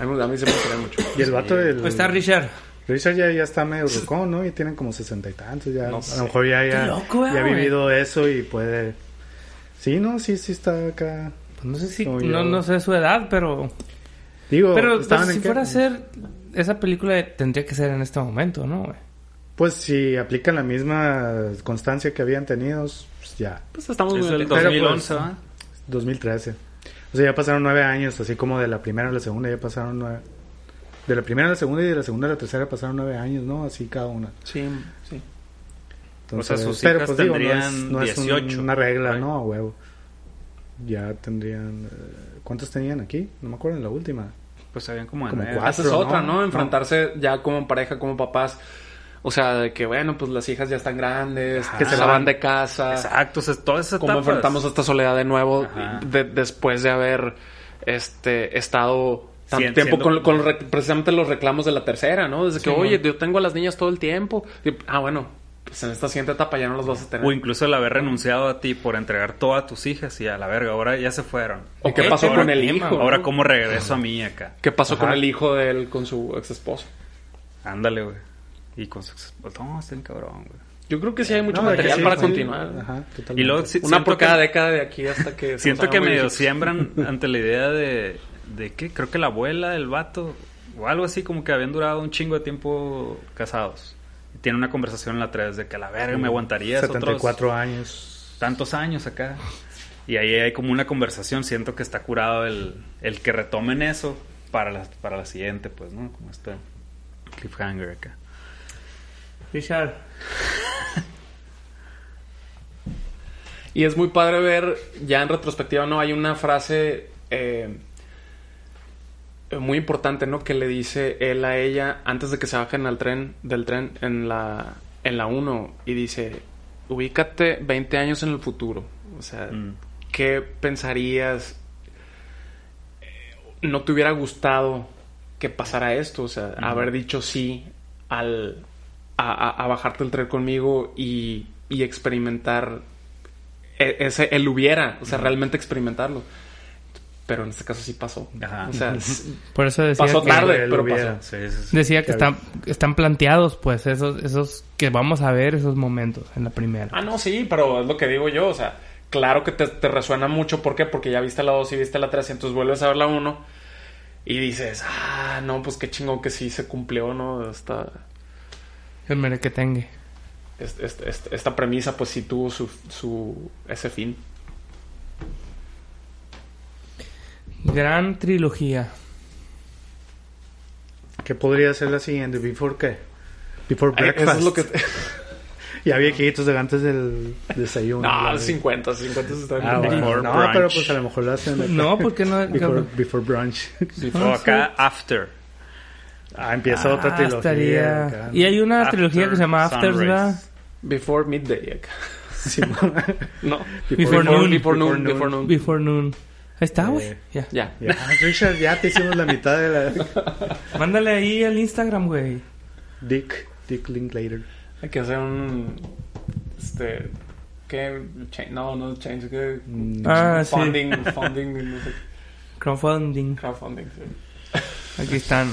A mí, a mí se me gustaría mucho. Y el vato del... Pues está Richard. Richard ya, ya está medio rucón, ¿no? Y tienen como sesenta y tantos. Ya, No a sé. lo mejor ya, ya, loco, ya ha vivido eso y puede... Sí, ¿no? Sí, sí está acá. Pues no sé si... No, yo. no sé su edad, pero... Digo, Pero pues, en si qué- fuera a ser... Esa película tendría que ser en este momento, ¿no, güey? Pues si aplican la misma constancia que habían tenido, pues ya. Pues estamos Es el atentos. Pero, 2011, pues, ¿va? 2013. O sea, ya pasaron nueve años, así como de la primera a la segunda ya pasaron nueve. De la primera a la segunda y de la segunda a la tercera pasaron nueve años, ¿no? Así cada una. Sí, sí. Entonces, sus pero hijas pues digo, no es, tendrían no es un- 18, una regla? ¿no? A huevo. Ya tendrían... eh, ¿Cuántos tenían aquí? No me acuerdo en la última. Pues habían como, de Como nueve. cuatro. Esa es ¿no? otra, ¿no? No. Enfrentarse ya como pareja, como papás. O sea, de que, bueno, pues las hijas ya están grandes, Ajá. que se la van de casa. Exacto, o sea, todas esas cómo enfrentamos esta soledad de nuevo de- después de haber este estado tanto Sien- tiempo siendo- con, con re- precisamente los reclamos de la tercera, ¿no? Desde que, Sí, oye, yo tengo a las niñas todo el tiempo. Y, ah, bueno, pues en esta siguiente etapa ya no las vas a tener. O incluso el haber renunciado a ti por entregar todas tus hijas y a la verga, ahora ya se fueron. ¿O qué pasó con el hijo? Ahora. ¿cómo regreso a mí acá? ¿Qué pasó con el hijo de él con su ex esposa? Ándale, güey. Y con su ex- No, está bien cabrón, güey. Yo creo que sí hay mucho No, material sí, para sí. continuar. Ajá, totalmente. Y luego Una por cada que- década de aquí hasta que... se Siento que medio siembran ante la idea de... ¿De qué? Creo que la abuela del vato... O algo así como que habían durado un chingo de tiempo casados. Y tiene una conversación en la 3 de que la verga me aguantarías 74 otros años. tantos años acá. Y ahí hay como una conversación. Siento que está curado el, el que retomen eso para la, para la siguiente, pues, ¿no? Como este cliffhanger acá. Richard. Y es muy padre ver, ya en retrospectiva, ¿no? Hay una frase eh, muy importante, ¿no? Que le dice él a ella antes de que se bajen al tren, del tren en la, en la 1 y dice, ubícate 20 años en el futuro. O sea, Mm. ¿qué pensarías? No te hubiera gustado que pasara esto, o sea, haber dicho sí al a, a- a bajarte el tren conmigo y, y experimentar e- ese el hubiera, o sea, realmente experimentarlo. Pero en este caso sí pasó. Ajá. O sea, Por eso decía Pasó que, tarde, pero hubiera. pasó. Sí, sí, sí. decía que están, están planteados, pues, esos, esos que vamos a ver esos momentos en la primera. Ah, no, sí, pero es lo que digo yo, o sea, claro que te, te resuena mucho, ¿por qué? Porque ya viste la 2 y viste la 3, entonces vuelves a ver la 1 y dices, ah, no, pues qué chingón que sí se cumplió, ¿no? Esta, El merequetengue. est- est- est- esta premisa, pues sí tuvo su, su ese fin. Gran trilogía. ¿Qué podría ser la siguiente? ¿Before qué? Before Ay, breakfast. Eso es lo que... Ya viejitos de antes del desayuno. no, La- 50, 50 está Ah, bien. bueno. Before No, brunch. pero pues a lo mejor lo hacen. acá. No, porque no. Before, before brunch. O acá, After. Ah, empieza otra Ah, trilogía. estaría- acá. Y hay una After trilogía que se llama Afters. ¿verdad? Before midday. acá. No. Before noon. Before noon. Before noon. Before Noon. Ahí está, güey. Eh. Ya. Ya. Ya, Richard, ya te hicimos la mitad de la... Mándale ahí al Instagram, güey. Dick. Dick Linklater. Hay que hacer un... Este... ¿Qué? No, no change. ¿qué? Mm, Ah, sí. funding, funding, no sé, Crowdfunding. crowdfunding. sí. Aquí están.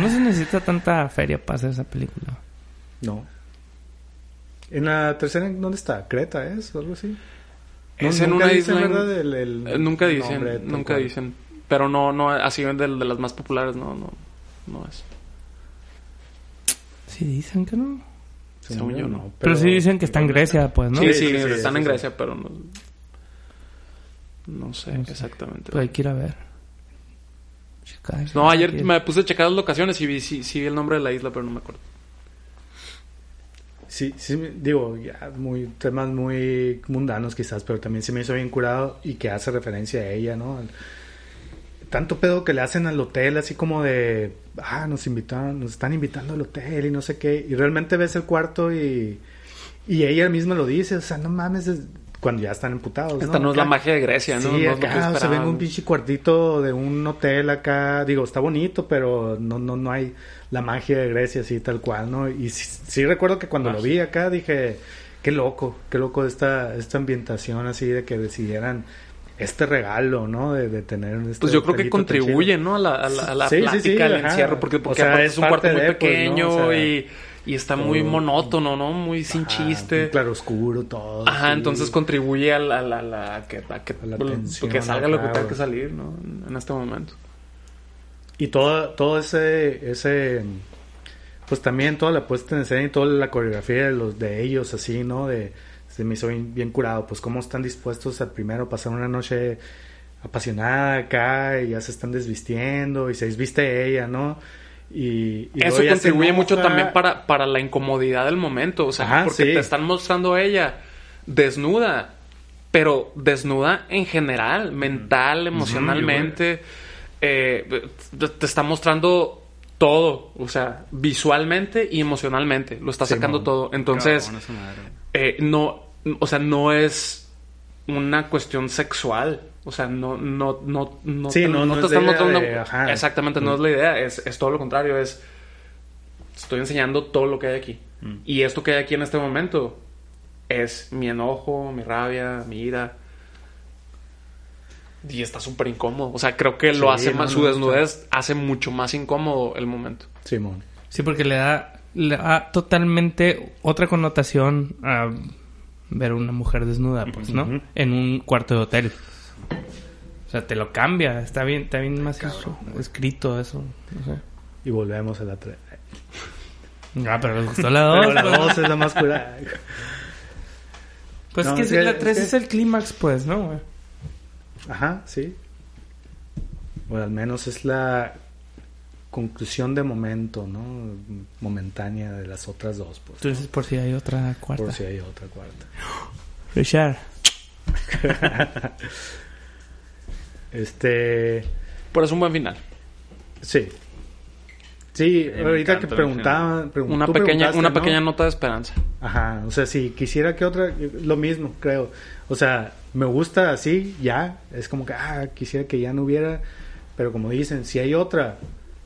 No se necesita tanta feria para hacer esa película. No. En la tercera, ¿en ¿dónde está? ¿Creta es? ¿O algo así? No, Es en nunca una dicen, isla en- ¿verdad? El- el nunca dicen, nombre, nunca cual. dicen. Pero no, no, así de, de las más populares, no, no, no es. Sí dicen que no. Según yo, no. Pero, sí dicen que está en Grecia, pues, ¿no? Sí, Sí, sí, sí, sí, están sí, en sí. Grecia, pero no. No sé No sé. exactamente. Pues hay que ir a ver. No, ayer me puse a checar las locaciones y vi, sí, sí vi el nombre de la isla, pero no me acuerdo. Sí, sí, digo, ya muy temas muy mundanos quizás, pero también se me hizo bien curado y que hace referencia a ella, ¿no? Al- tanto pedo que le hacen al hotel, así como de, ah, nos invitaron, nos están invitando al hotel y no sé qué, y realmente ves el cuarto y, y ella misma lo dice, o sea, no mames, es- cuando ya están emputados. Esta no es la magia de Grecia, ¿no? Sí, no acá se esperaba. ve un pinche cuartito de un hotel acá. Digo, está bonito, pero no, no, no hay la magia de Grecia así tal cual, ¿no? Y sí, sí recuerdo que cuando lo vi acá dije, qué loco, qué loco esta, esta ambientación así de que decidieran este regalo, ¿no? De, de tener este Pues yo creo que contribuye. ¿no? A la, a la, a la Sí, sí, plática, sí, al ajá. encierro, porque, O porque sea, es un cuarto muy de, pues, ¿no? pequeño O sea, y, y está muy monótono, ¿no? Muy sin Ajá, chiste. un claroscuro, todo. Ajá, sí. entonces contribuye a la, la- la- a que, a que, A la tensión que salga lo que tenga que salir, ¿no? En, en este momento. Y todo, todo ese, ese, pues también toda la puesta en escena y toda la coreografía de los de ellos, así, ¿no? De, se me hizo bien, bien curado, pues cómo están dispuestos a primero pasar una noche apasionada acá y ya se están desvistiendo y se desviste ella, ¿no? Y, Eso contribuye mucho también para, para la incomodidad del momento, o sea, Ajá, porque sí. te están mostrando a ella desnuda, pero desnuda en general, mental, emocionalmente, eh, te está mostrando todo, o sea, visualmente y emocionalmente, lo está sacando todo. Entonces, eh, no, o sea, no es una cuestión sexual. O sea, no, no, no, no, Sí, te, no- no te es la están idea mostrando. de- ajá. Exactamente, no es la idea. Es, es todo lo contrario. Es. Estoy enseñando todo lo que hay aquí. Mm. Y esto que hay aquí en este momento es mi enojo, mi rabia, mi ira. Y está súper incómodo. O sea, creo que lo Sí, hace no, más. no, su no, desnudez hace mucho más incómodo el momento. Simón. Sí, porque le da, le da totalmente otra connotación a ver una mujer desnuda, pues, ¿no? En un cuarto de hotel. O sea, te lo cambia. Está bien, está bien más eso- escrito eso. No sé. Y volvemos a la 3. Ah, pero les gustó la 2. Pero la 2 es la más curada. Pues No, es que es que- la 3 es el clímax, pues, ¿no? güey? Ajá, sí. O al menos es la conclusión de momento, ¿no? Momentánea de las otras dos, pues. Tú dices por si hay otra cuarta. Por si hay otra cuarta. Richard. Este. Pero es un buen final. Sí. Sí, me ahorita que preguntaban. pregun- Una pequeña, una ¿no? pequeña nota de esperanza. Ajá, o sea, si quisiera que otra, lo mismo, creo. O sea, me gusta así, ya. Es como que, ah, quisiera que ya no hubiera. pero como dicen, si hay otra,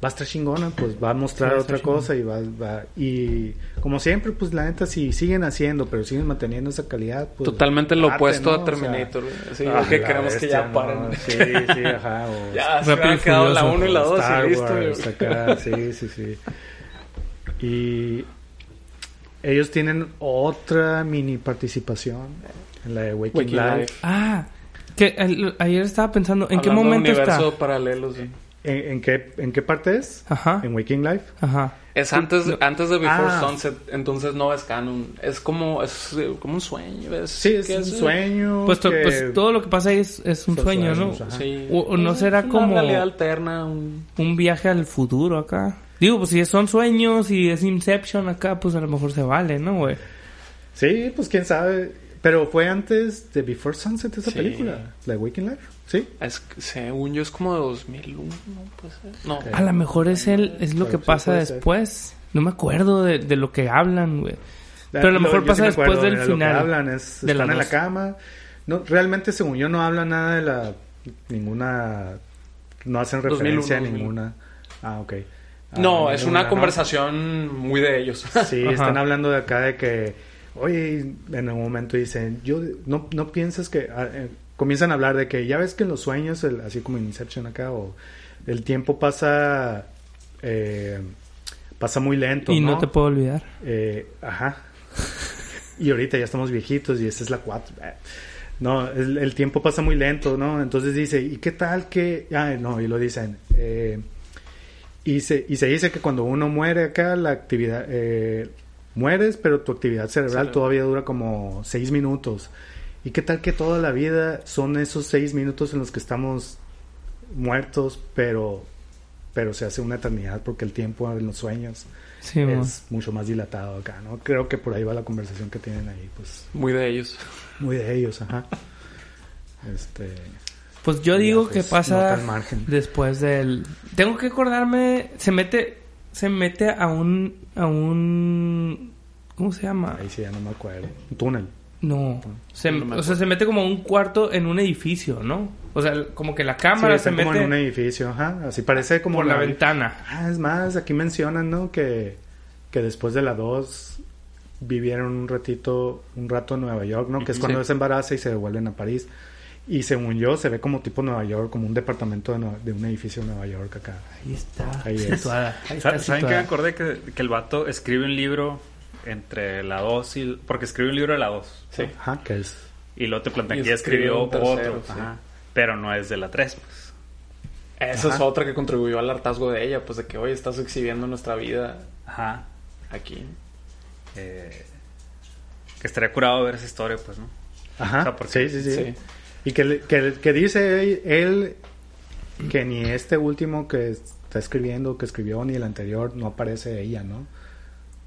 va a estar chingona, pues va a mostrar Sí, otra cosa y va, va, y como siempre, pues la neta, si siguen haciendo, pero siguen manteniendo esa calidad, pues... Totalmente lo opuesto ¿no? a O sea, Terminator. Sí, ah, que queremos que bestia, ya ¿no? paren. Sí, sí, ajá. O ya, se Rápido me y ha quedado la Furioso. 1 y la 2 Star y listo. Acá, sí, sí, sí. Y ellos tienen otra mini participación en la de Waking, Waking Life. Life. Ah, que el- ayer estaba pensando, ¿en qué Hablando de momento está? universos paralelos. ¿En, en qué, ¿En qué parte es? Ajá, En Waking Life. ajá. Es antes, No. antes de Before Ah. Sunset, entonces no es canon. Es como, es eh, como un sueño. Es, Sí, es un sueño. Pues, to- que- pues todo lo que pasa ahí es, es un sueño, ¿no? sueños. Sí. O- o no Es será una como- realidad alterna. un- Un viaje al futuro acá. Digo, pues si son sueños y es Inception acá, pues a lo mejor se vale, ¿no, güey? Sí, pues quién sabe. Pero fue antes de Before Sunset esa Sí. película. La de Waking Life. Sí. Es, según yo es como de 2001, ¿no? Puede ser. No. A lo mejor es el, es lo Pero que sí pasa ser. después. No me acuerdo de, de lo que hablan, güey. Pero a lo mejor pasa me después acuerdo del de lo que final. hablan es, de la están en la cama. No, realmente, según yo, no hablan nada de la... Ninguna... No hacen 2001, referencia a 2000. ninguna... Ah, ok. Ah, No, es una ¿no? conversación muy de ellos. Sí, Ajá. están hablando de acá de que... Oye, en un momento dicen... yo No, no piensas que... ah, eh, comienzan a hablar de que ya ves que en los sueños, el- así como en Inception acá, o el tiempo pasa... eh, pasa muy lento, Y ¿no? no te puedo olvidar. Eh, ajá. Y ahorita ya estamos viejitos y esta es la 4. No, el, el tiempo pasa muy lento, ¿no? Entonces dice, ¿y qué tal que...? Ah, no, y lo dicen. eh, y, se, y se dice que cuando uno muere acá, la actividad... eh, mueres, pero tu actividad cerebral Sí. todavía dura como seis minutos. ¿Y qué tal que toda la vida son esos seis minutos en los que estamos muertos, pero, pero se hace una eternidad porque el tiempo en los sueños Sí, es mucho más dilatado acá, ¿no? Creo que por ahí va la conversación que tienen ahí, pues Muy de ellos. muy de ellos, ajá. Este, Pues yo ya, digo pues, que pasa margen. después del... Tengo que acordarme... Se mete... Se mete a un... A un... ¿Cómo se llama? ahí sí ya no me acuerdo. Un túnel. No. Se, No o sea, se mete como a un cuarto en un edificio, ¿no? O sea, como que la cámara sí, se está como mete en un edificio, ajá. Así parece como por la ventana. Ah, es más, aquí mencionan, ¿no? Que, que después de la 2 vivieron un ratito, un rato en Nueva York, ¿no? Que es cuando Sí. se embaraza y se devuelven a París. Y según yo, se ve como tipo Nueva York, como un departamento de, Nue- de un edificio de Nueva York acá. Ahí está Ahí es. situada. Ahí está ¿Saben qué me situada. acordé? Que, que el vato escribe un libro entre la 2 y... Porque escribe un libro de la 2. Sí. Ajá, que es... Y luego te plantea Y que ya escribió tercero, otro. sí. Ajá. Pero no es de la 3, pues. Esa es otra que contribuyó al hartazgo de ella, pues de que hoy estás exhibiendo nuestra vida Ajá. aquí. Eh, que estaría curado ver esa historia, pues, ¿no? Ajá, O sea, porque- sí, sí, sí. Sí. Y que, le- que, que dice él que ni este último que está escribiendo, que escribió, ni el anterior, no aparece ella, ¿no?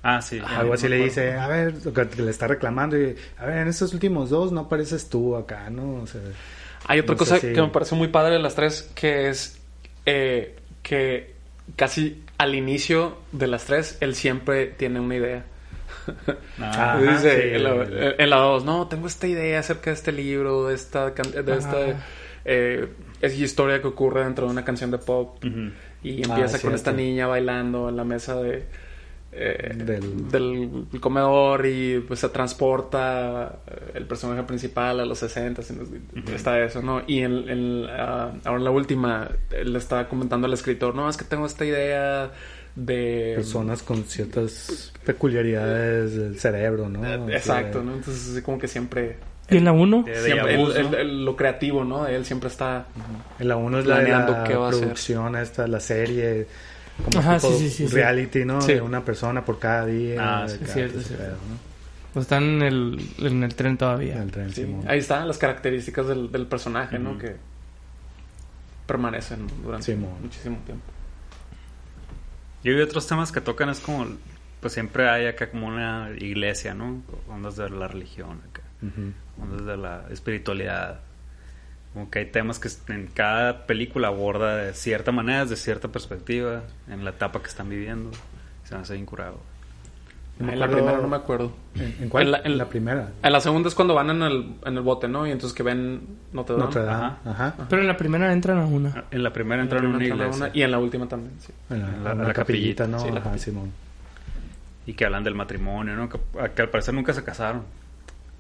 Ah, sí. Algo así le dice, a ver, que, que le está reclamando, y, a ver, en estos últimos dos no apareces tú acá, ¿no? O sea, Hay otra No cosa si- que me parece muy padre de las tres, que es eh, que casi al inicio de las tres, él siempre tiene una idea. Ah, Ajá, Dice sí, en, la, el- en la dos, no, tengo esta idea acerca de este libro, de esta, de esta eh, es historia que ocurre dentro de una canción de pop. Y Ah, empieza con esta niña bailando en la mesa de eh, Del- del... comedor y pues se transporta eh, el personaje principal a los 60 está eso, ¿no? Y en, en, ah, ahora en la última le está comentando al escritor, no, es que tengo esta idea de... personas con ciertas peculiaridades del cerebro, ¿no? Eh, Exacto, ¿no? Entonces así como que siempre... ¿Y en la 1? De- de siempre vu, el- ¿no? el- el- lo creativo, ¿no? Él siempre está... En la uno es la de la qué va a producción, esta, la serie, como Ajá, tipo sí, sí, sí, reality, ¿no? Sí. De una persona por cada día. Ah, sí, cada- cierto, cierto. pedo, ¿no? Pues están en el, en el tren todavía. En el tren, Sí, Simón. ahí están las características del, del personaje, ¿no? Ujú. Que permanecen durante Simón. muchísimo tiempo. Y hay otros temas que tocan, es como, pues siempre hay acá como una iglesia, ¿no? Ondas de la religión, acá. Ondas de la espiritualidad. Como que hay temas que en cada película aborda de cierta manera, de cierta perspectiva, en la etapa que están viviendo. Se me hace bien curado. No en la primera no me acuerdo. ¿En, en cuál? En la- En en- la, primera. En la segunda es cuando van en el, en el bote, ¿no? Y entonces que ven Notre Dame. Notre Dame. Ajá. Ajá. Pero en la primera entran a una. En la primera En la entraron en una iglesia. una- y en la última también, sí. En la, En la- en la la capillita. capillita, ¿no? Sí, la. Simón. Y que hablan del matrimonio, ¿no? Que, que al parecer nunca se casaron.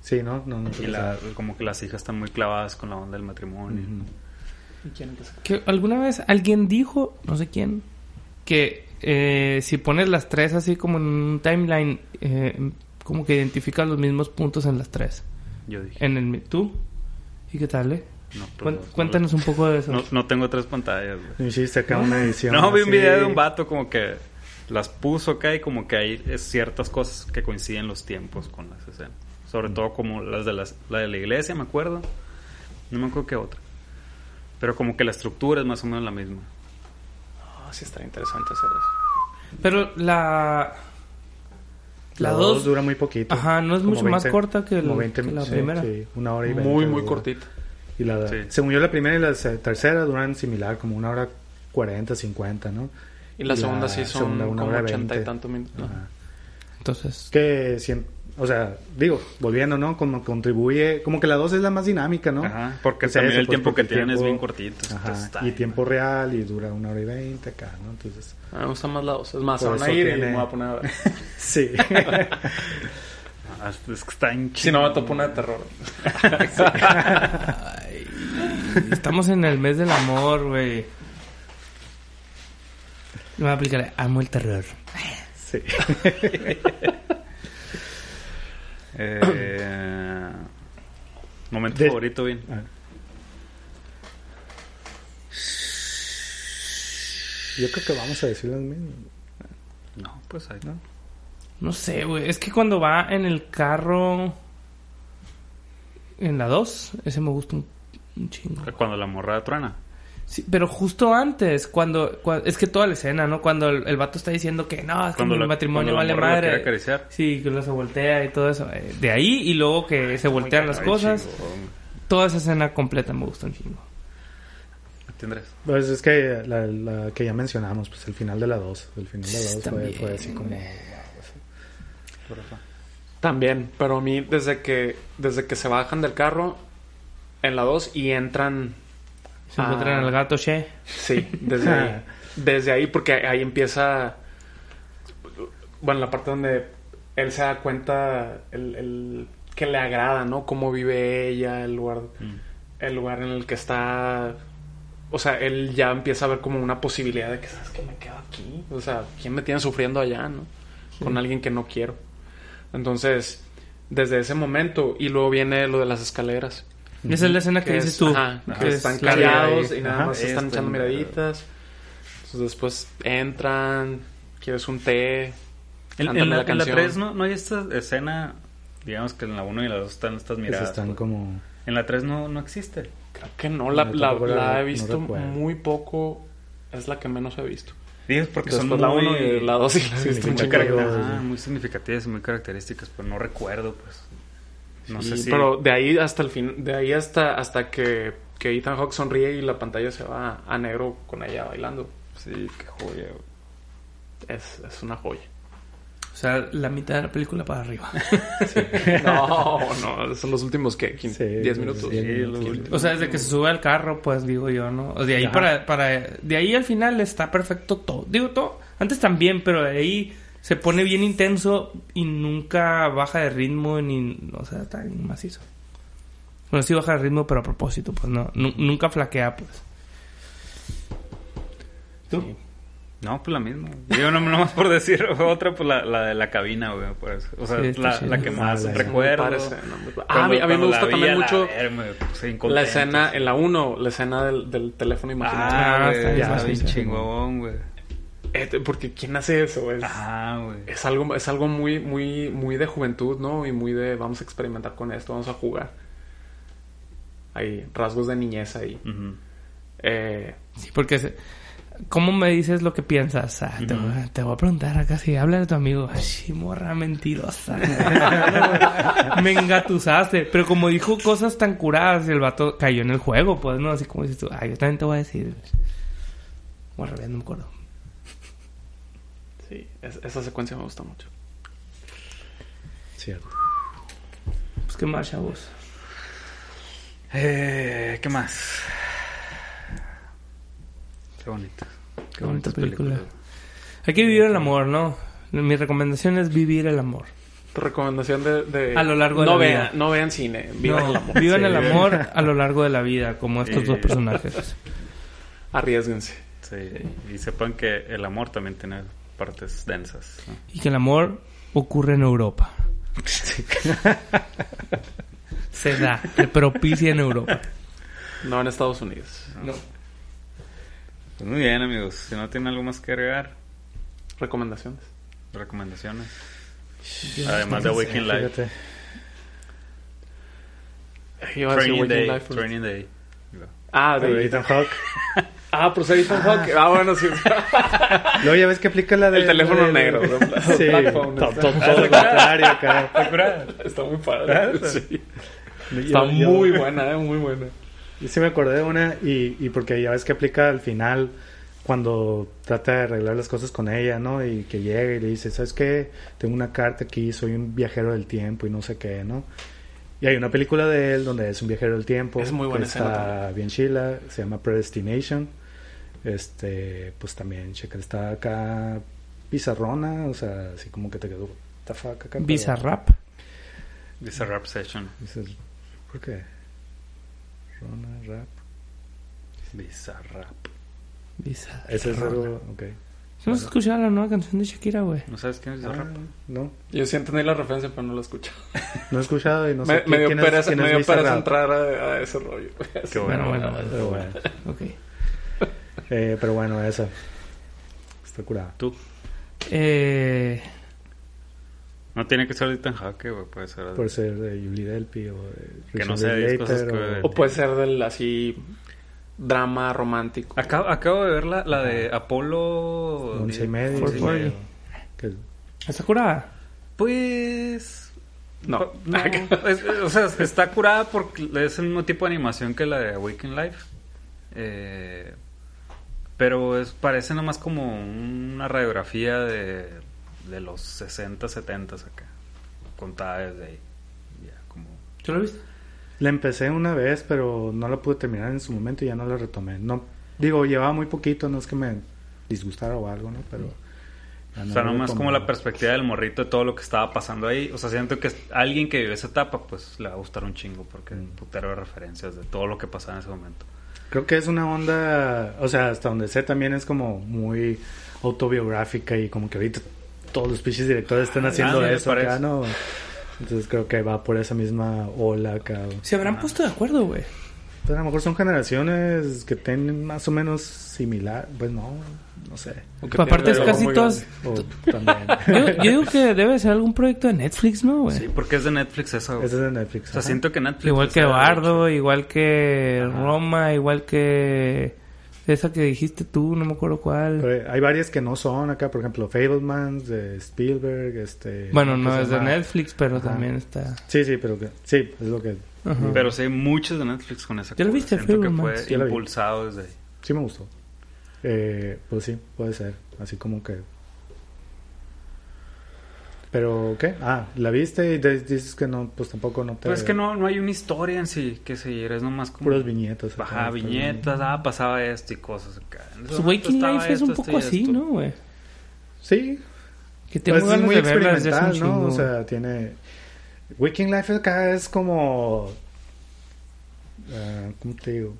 Sí, ¿no? no, no Y la, como que las hijas están muy clavadas con la onda del matrimonio. ¿Y quién? Que alguna vez alguien dijo, no sé quién, que eh, si pones las tres así como en un timeline, eh, como que identificas los mismos puntos en las tres. Yo dije. En el tú. ¿Y qué tal, eh? No, pues, Cuen- no, cuéntanos un poco de eso. No, no tengo tres pantallas, güey. Hiciste acá una edición. No, vi un así. video de un vato como que las puso acá y como que hay ciertas cosas que coinciden los tiempos con las escenas. Sobre todo como las de las, la de la iglesia, me acuerdo. No me acuerdo qué otra. Pero como que la estructura es más o menos la misma. Sí, estaría interesante hacer eso. Pero la... La La 2 dos... dura muy poquito. Ajá, no es mucho más 20, corta que, el- como 20, que la sí, primera. Sí, una hora y veinte. Muy, muy dura. cortita. Y la, Sí. según yo, la primera y la tercera duran similar, como una hora 40, 50, ¿no? Y la Y segunda la sí son segunda, una como hora 80 y tantos minutos. Entonces... Que, siem- o sea, digo, volviendo, ¿no? Como contribuye, como que la 2 es la más dinámica, ¿no? Ajá, porque O sea, también eso, el pues, tiempo que tienen es bien cortito. Ajá, está y tiempo real y dura una hora y veinte acá, ¿no? Entonces, A mí me gustan más la dos. Es más, van a ir y tiene- me voy a poner a ver. sí. Ah, es que está en si no, me topo una de terror. Estamos en el mes del amor, güey. Me voy a aplicar, amo el terror. sí. Eh, momento De- favorito, bien. Ah. Yo creo que vamos a decir las mismas. No, pues ahí ¿no? No sé, güey. Es que cuando va en el carro... En la 2, ese me gusta un, un chingo. Cuando la morra truena. Sí, pero justo antes, cuando, cua- Es que toda la escena, ¿no? Cuando el, el vato está diciendo que no, es que Cuando mi matrimonio vale madre. acariciar. Sí, que luego se voltea y todo eso. Eh, De ahí y luego que se voltean las cosas. Toda esa escena completa me gusta un chingo. ¿Tendrás? Pues es que la, la que ya mencionamos, pues el final de la 2. El final de la 2 fue, También, fue así como... También, pero a mí desde que desde que se bajan del carro en la 2 y entran Se Ah. encuentran al gato She. Sí, desde ahí. Desde ahí, porque ahí empieza. Bueno, la parte donde él se da cuenta el, el- que le agrada, ¿no? Cómo vive ella, el lugar, Mm. el lugar en el que está. O sea, él ya empieza a ver como una posibilidad de que, ¿sabes qué? Me quedo aquí. O sea, ¿quién me tiene sufriendo allá, no? Con alguien que no quiero. Entonces, desde ese momento, y luego viene lo de las escaleras. Esa es la escena que, Que dices es- tú. ajá, que que es están la- callados y nada Ajá. más están echando mira. miraditas. Entonces después entran, quieres un té. En, la, la en la canción. 3 no, no hay esta escena, digamos que en la 1 y la 2 están estas miradas. están pues. como... En la 3 no, no existe. Creo que no, la, Yo la- tampoco la- la he visto muy poco. Es la que menos he visto. Digo, porque Después son la muy, 1 y la 2 y la he Sí, visto un mucha chingo. cari- Ajá, muy significativas y muy características, pero no recuerdo, pues. No Sí, sé si... Pero de ahí hasta el fin, de ahí hasta, hasta que, que Ethan Hawke sonríe y la pantalla se va a negro con ella bailando. Sí, qué joya. Es, es una joya. O sea, la mitad de la película para arriba. No, no, son los últimos que Sí, 10 minutos. diez Sí, minutos. O sea, desde que se sube al carro, pues digo yo, ¿no? O de ahí Ajá. para, para... De ahí al final está perfecto todo. Digo todo. Antes también, pero de ahí se pone bien intenso y nunca baja de ritmo ni... O sea, está bien macizo. Bueno, sí baja de ritmo, pero a propósito, pues no. Nu- nunca flaquea, pues. ¿Tú? No, pues la misma. Yo no, no más por decir otra, pues la, la de la cabina, güey. por eso. O sea, Sí, la, la que más Ah, recuerdo. Escena, muy padre. Cuando- Ah, a mí, me gusta también la mucho ver, me puse bien la escena, en la 1, la escena del, del teléfono imaginario. Ah, Ah, güey, está bien, está chingón, güey. Este, porque ¿quién hace eso? Es, Ah, es algo, es algo muy, muy, muy de juventud, ¿no? Y muy de vamos a experimentar con esto, vamos a jugar. Hay rasgos de niñez ahí. Eh, Sí, porque... se- ¿Cómo me dices lo que piensas? Ah, te, voy, a- te voy a preguntar acá si habla de tu amigo. Ay, morra mentirosa. me engatusaste. Pero como dijo cosas tan curadas, el vato cayó en el juego, pues, ¿no? Así como dices tú, yo también te voy a decir. Bueno, no me acuerdo. Sí, es- esa secuencia me gusta mucho. cierto. Pues qué más, chavos. Eh, ¿Qué más? Qué bonito. Qué bonita película. Hay que vivir el amor, ¿no? Mi recomendación es vivir el amor. Tu recomendación de, de- A lo largo de no la vean, vida. No vean cine, vivan No, el amor. Vivan Sí. el amor a lo largo de la vida, como estos dos personajes. Arriesguense. Sí. Y sepan que el amor también tiene partes densas. ¿no? Y que el amor ocurre en Europa. Se da, se propicia en Europa. No en Estados Unidos. No. Pues muy bien, amigos. Si no tienen algo más que agregar, Recomendaciones. recomendaciones. Además de Waking Life. Training Day. Life, Training Day. Ah, de Ethan Hawke. Ah, pero se Ethan Hawke. Ah, bueno, sí. Luego ya ves que aplica la de... El teléfono de- negro. ¿no? Sí, todo lo contrario acá. Está muy padre. Sí. Yo- Está yo- muy buena, eh, muy buena. Yo sí me acordé de una y, y porque ya ves que aplica al final cuando trata de arreglar las cosas con ella, ¿no? Y que llega y le dice, ¿sabes qué? Tengo una carta aquí, soy un viajero del tiempo y no sé qué, ¿no? Y hay una película de él donde es un viajero del tiempo. Es muy buena que escena Está también. bien chila, se llama Predestination. Este, pues también, checa, está acá bizarrona, o sea, así como que te quedó, what the fuck acá. Bizarrap. Bizarrap Session. ¿por qué? Rona, rap. Bizarrap. Bizarrap. Ese es algo, ok. ¿No has escuchado la nueva canción de Shakira, güey? ¿No sabes quién es Bizarrap? Ah, no, Yo sí entendí la referencia, pero no la escuché. no he escuchado y no sé me, quién, me dio quién es- pereza, quién me es dio pereza entrar a, a ese rollo. Qué bueno. Bueno, bueno, Pero bueno, Ok. Eh, pero bueno, esa. Está curada. Tú. Eh, No tiene que ser de Ethan Hawke, güey. Puede ser de... Por ser de Julie Delpy o de Que no sea de cosas que- O puede ser del así drama romántico. Acabo, acabo de ver la, la de Apolo... Once y medio. Four sí, forty. que- ¿Está curada? Pues... No. no es- o sea, está curada porque es el mismo tipo de animación que la de Awaken Life. Eh, pero es, parece nomás como una radiografía de, de los 60, 70 acá. Contada desde ahí. Ya, como... ¿Tú lo viste? La empecé una vez, pero no la pude terminar en su momento y ya no la retomé. No, digo, llevaba muy poquito, no es que me disgustara o algo, ¿no? Pero... no O sea, nomás como la perspectiva del morrito de todo lo que estaba pasando ahí. O sea, siento que alguien que vive esa etapa, pues le va a gustar un chingo porque Mm. putero de referencias de todo lo que pasaba en ese momento. Creo que es una onda, o sea, hasta donde sé también es como muy autobiográfica y como que ahorita todos los pinches directores están haciendo Ah, eso acá. ¿no? Entonces creo que va por esa misma ola acá. Se habrán puesto de acuerdo, güey. Pero a lo mejor son generaciones que tienen más o menos similar, pues no, no sé. Aunque Pues aparte es casi todas... Yo, yo digo que debe ser algún proyecto de Netflix, ¿no, güey? Sí, porque es de Netflix eso. es de Netflix. O sea, ajá. siento que Netflix... Igual que Bardo, igual que Ajá. Roma, igual que esa que dijiste tú, no me acuerdo cuál. Pero hay varias que no son acá, por ejemplo, Fablemans de Spielberg, este... Bueno, ¿cómo no es de? Netflix, pero Ajá. también está. Sí, sí, pero que, sí, es lo que Ajá. Pero sí hay muchos de Netflix con esa ¿Ya lo cosa. viste, Siento que fue impulsado desde ahí. sí me gustó. Eh, pues sí, puede ser, así como que... Pero, ¿qué? Ah, ¿la viste y dices que no, pues tampoco no te... Pero es que no, no hay una historia en sí que seguir, es nomás como... Puras viñetas. está viñetas, ah, pasaba esto y cosas acá. Pues Waking Life es un poco así, esto. ¿no, güey? Sí, Que tengo pues es muy experimental, ¿no? O sea, tiene... Waking Life acá es como... ah, ¿Cómo te digo?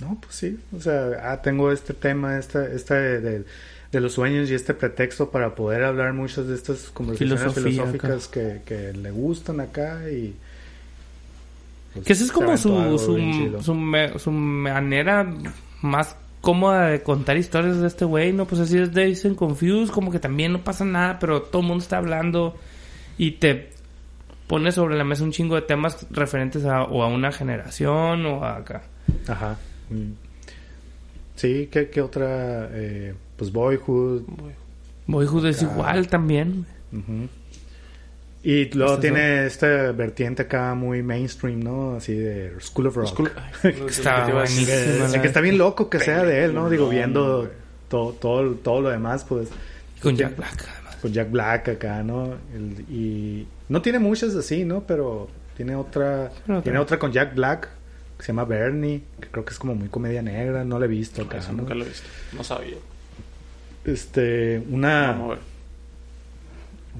No, pues sí. O sea, ah, tengo este tema, esta, esta de, de- de los sueños y este pretexto para poder hablar muchas de estas conversaciones Filosofía filosóficas que, que le gustan acá y... pues, Que esa es como su, su, su, manera más cómoda de contar historias de este güey, ¿no? Pues así es and Confused, como que también no pasa nada, pero todo el mundo está hablando y te pone sobre la mesa un chingo de temas referentes a, o a una generación o a acá. Ajá. Mm. Sí, ¿qué, qué otra? Eh, pues Boyhood. Boyhood es Acá. igual también. Ujú. Y luego Estas tiene esta vertiente acá muy mainstream, ¿no? Así de School of Rock. School- Ay, que Está. Que, que está bien loco que sea de él, ¿no? Digo, viendo todo, todo, todo lo demás, pues. Con Jack Black, además. Con Jack Black acá, ¿no? El- y, No tiene muchas así, ¿no? Pero tiene otra. Pero tiene otra. con Jack Black. Que se llama Bernie. Que creo que es como muy comedia negra. No la he visto acá. Eso ¿no? nunca lo he visto. No sabía. Este. Una. Vamos a ver.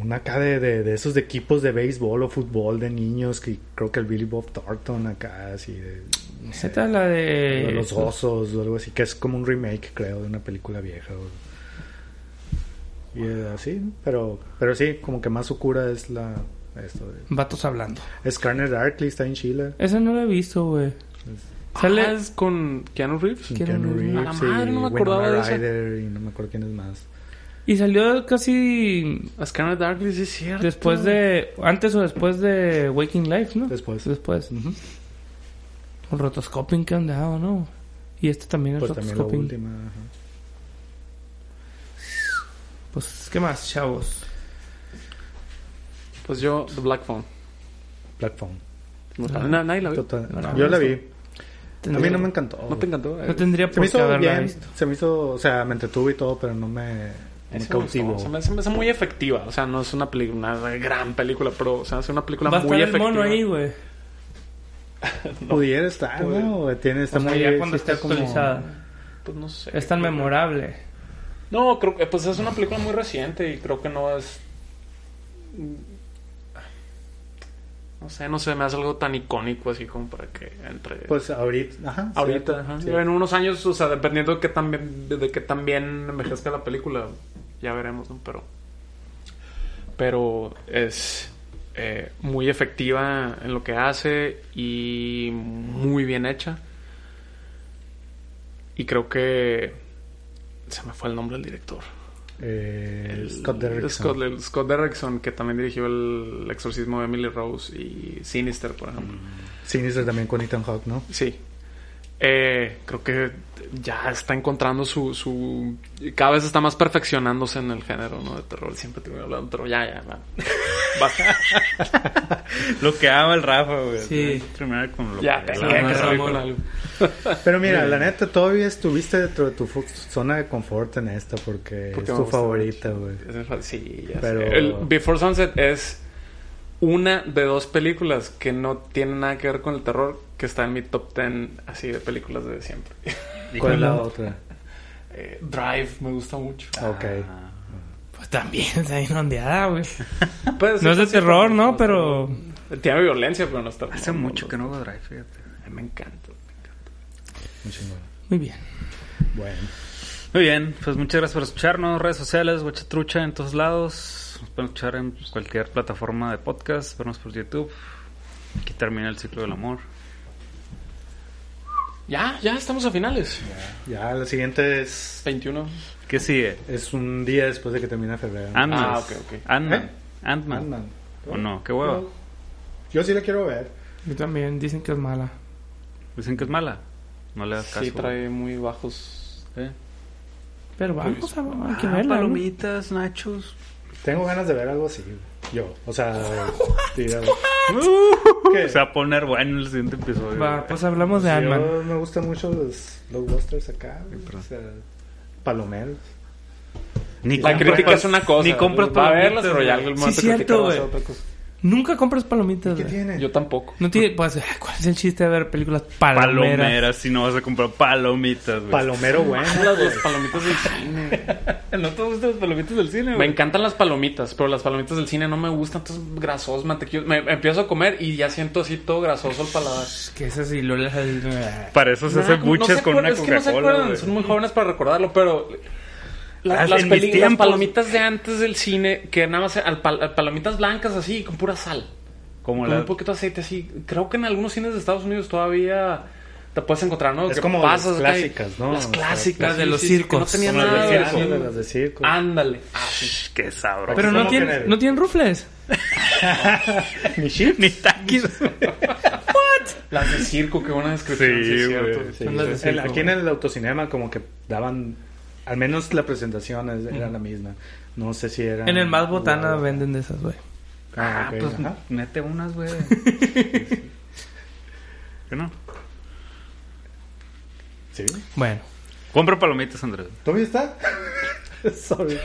Una acá de, de, de esos de equipos de béisbol o fútbol de niños. Que creo que el Billy Bob Thornton acá. Así de. No sé, la de de... los osos o algo así. Que es como un remake, creo, de una película vieja. o- Y así, pero, pero sí, como que más oscura es la. Esto de. Vatos hablando. Scarner Darkly está en Chile. Esa no la he visto, güey. Sale... Ah, es con Keanu Reeves. Keanu Keanu Reeves. Reeves A la madre, y no me acordaba de esa. Ryder y no me acuerdo quién es más. Y salió casi A Scanner Darkly, sí es cierto. después de... Antes o después de Waking Life, ¿no? Después. Después. Ujú. Un rotoscoping que han dado, ¿no? Y este también es Pues también la rotoscoping. última. ajá. Pues, ¿qué más, chavos? Pues yo, The Black Phone. Black Phone. No. Na- nadie la. Total- No, no, Yo no, la no. vi. A mí no me encantó. ¿No te encantó? No tendría Se me por qué hizo haberla bien. visto. Se me hizo, o sea, me entretuve y todo, pero no me, no me cautivó. Se me, se me hace muy efectiva. O sea, no es una película, una gran película, pero o sea, es una película Va a muy estar el mono ahí, güey. Pudiera estar, ¿no? Tiene, está O sea, muy, ya cuando sí esté está como- actualizada. Pues no sé. Es tan memorable. No, creo que pues es una película muy reciente y creo que no es. No sé, no sé, me hace algo tan icónico así como para que entre. Pues ahorita, ajá. Ahorita, cierto, ajá. sí. en unos años, o sea, dependiendo de que también, de que también envejezca la película, ya veremos, ¿no? Pero, pero es eh, muy efectiva en lo que hace y muy bien hecha. Y creo que se me fue el nombre del director. Eh, El- Scott Derrickson. Scott, el Scott Derrickson, que también dirigió el exorcismo de Emily Rose y Sinister, por ejemplo. Sinister también con Ethan Hawke, ¿no? Sí. Eh, creo que ya está encontrando su, su... Cada vez está más perfeccionándose en el género, ¿no? De terror. Siempre te voy hablando, pero ya, ya, va. Basta. Lo que ama el Rafa, güey. Sí. Terminar con lo ya, que algo. Pero mira, la neta, todavía estuviste dentro de tu zona de confort en esta porque, Porque es tu favorita, güey. Sí, ya Pero- sé. El Before Sunset es una de dos películas que no tienen nada que ver con el terror que está en mi top 10 así de películas de siempre. ¿Cuál es la otra? Eh, Drive me gusta mucho. Ok. Ah, también está bien ondeada, güey. Pues, No es de sí, terror, ¿no? Pero... Tiene violencia, pero no está. Hace mucho que no hago drive, fíjate. Me encanta. Un chingón. Muy bien. Bueno. Muy bien, pues muchas gracias por escucharnos. Redes sociales, Guachatrucha en todos lados. Nos pueden escuchar en cualquier plataforma de podcast, vernos por YouTube. Aquí termina el ciclo del amor. Ya, ya estamos a finales. Ya, la siguiente es, 21. ¿Qué sigue? es un día después de que termina febrero. Ant-Man. Ah, ok, ok. Ant-Man. ¿Eh? Ant-Man. Ant-Man. ¿O no? ¿Qué huevo? Yo sí la quiero ver. Yo también. Dicen que es mala. Dicen que es mala. No le das caso. Sí, trae muy bajos. ¿Eh? Pero vamos a... Hay que Ah, verla, ¿no? palomitas, nachos. Tengo ganas de ver algo así. Yo, o sea, tira- ¿Qué? Se va a poner bueno el siguiente episodio. Va, pues hablamos de Ant-Man. Me gustan mucho los blockbusters acá. O sea, palomeros. Ni La compras crítica es una cosa. Ni compras Va a pero ya el Sí, momento cierto, güey. otra cosa. Nunca compras palomitas, ¿Qué tiene? Yo tampoco. No tiene... Pues, ¿cuál es el chiste de ver películas palomeras? Palomeras, si no vas a comprar palomitas, güey. Palomero bueno. Las, güey. las palomitas del cine. ¿No te gustan las palomitas del cine, Me güey? encantan las palomitas, pero las palomitas del cine no me gustan. Entonces, grasosos, mantequillos. Me empiezo a comer y ya siento así todo grasoso el paladar. Que es así, lo Para eso se Nah, hace no buches con una acuerdan, es que no se Coca-Cola, acuerdan, son muy jóvenes para recordarlo, pero la- Ah, las, en mis peli- las palomitas de antes del cine, que nada más al pal- al palomitas blancas así, con pura sal, Como con la... un poquito de aceite así. Creo que en algunos cines de Estados Unidos todavía te puedes encontrar, ¿no? Es Que como pasas las clásicas, ¿no? Las clásicas. las de los sí, sí, que circos. no tenían Como nada de circo. las de circo. Ándale. Ah, sí. Qué sabroso. Pero no ¿Cómo tiene, que en el- no tienen rufles. Ni chips. Ni taquis. Las de circo, qué buena descripción. Sí, Sí, cierto. Sí, Son las de el- circo. aquí en el autocinema como que daban, al menos la presentación es- era la misma. No sé si era... En el Más Botana venden de esas, güey. Ah, Ah, pues ajá. mete unas, güey. ¿Qué no? Sí. Bueno. Compra palomitas, Andrés. ¿Todavía está? Sorry.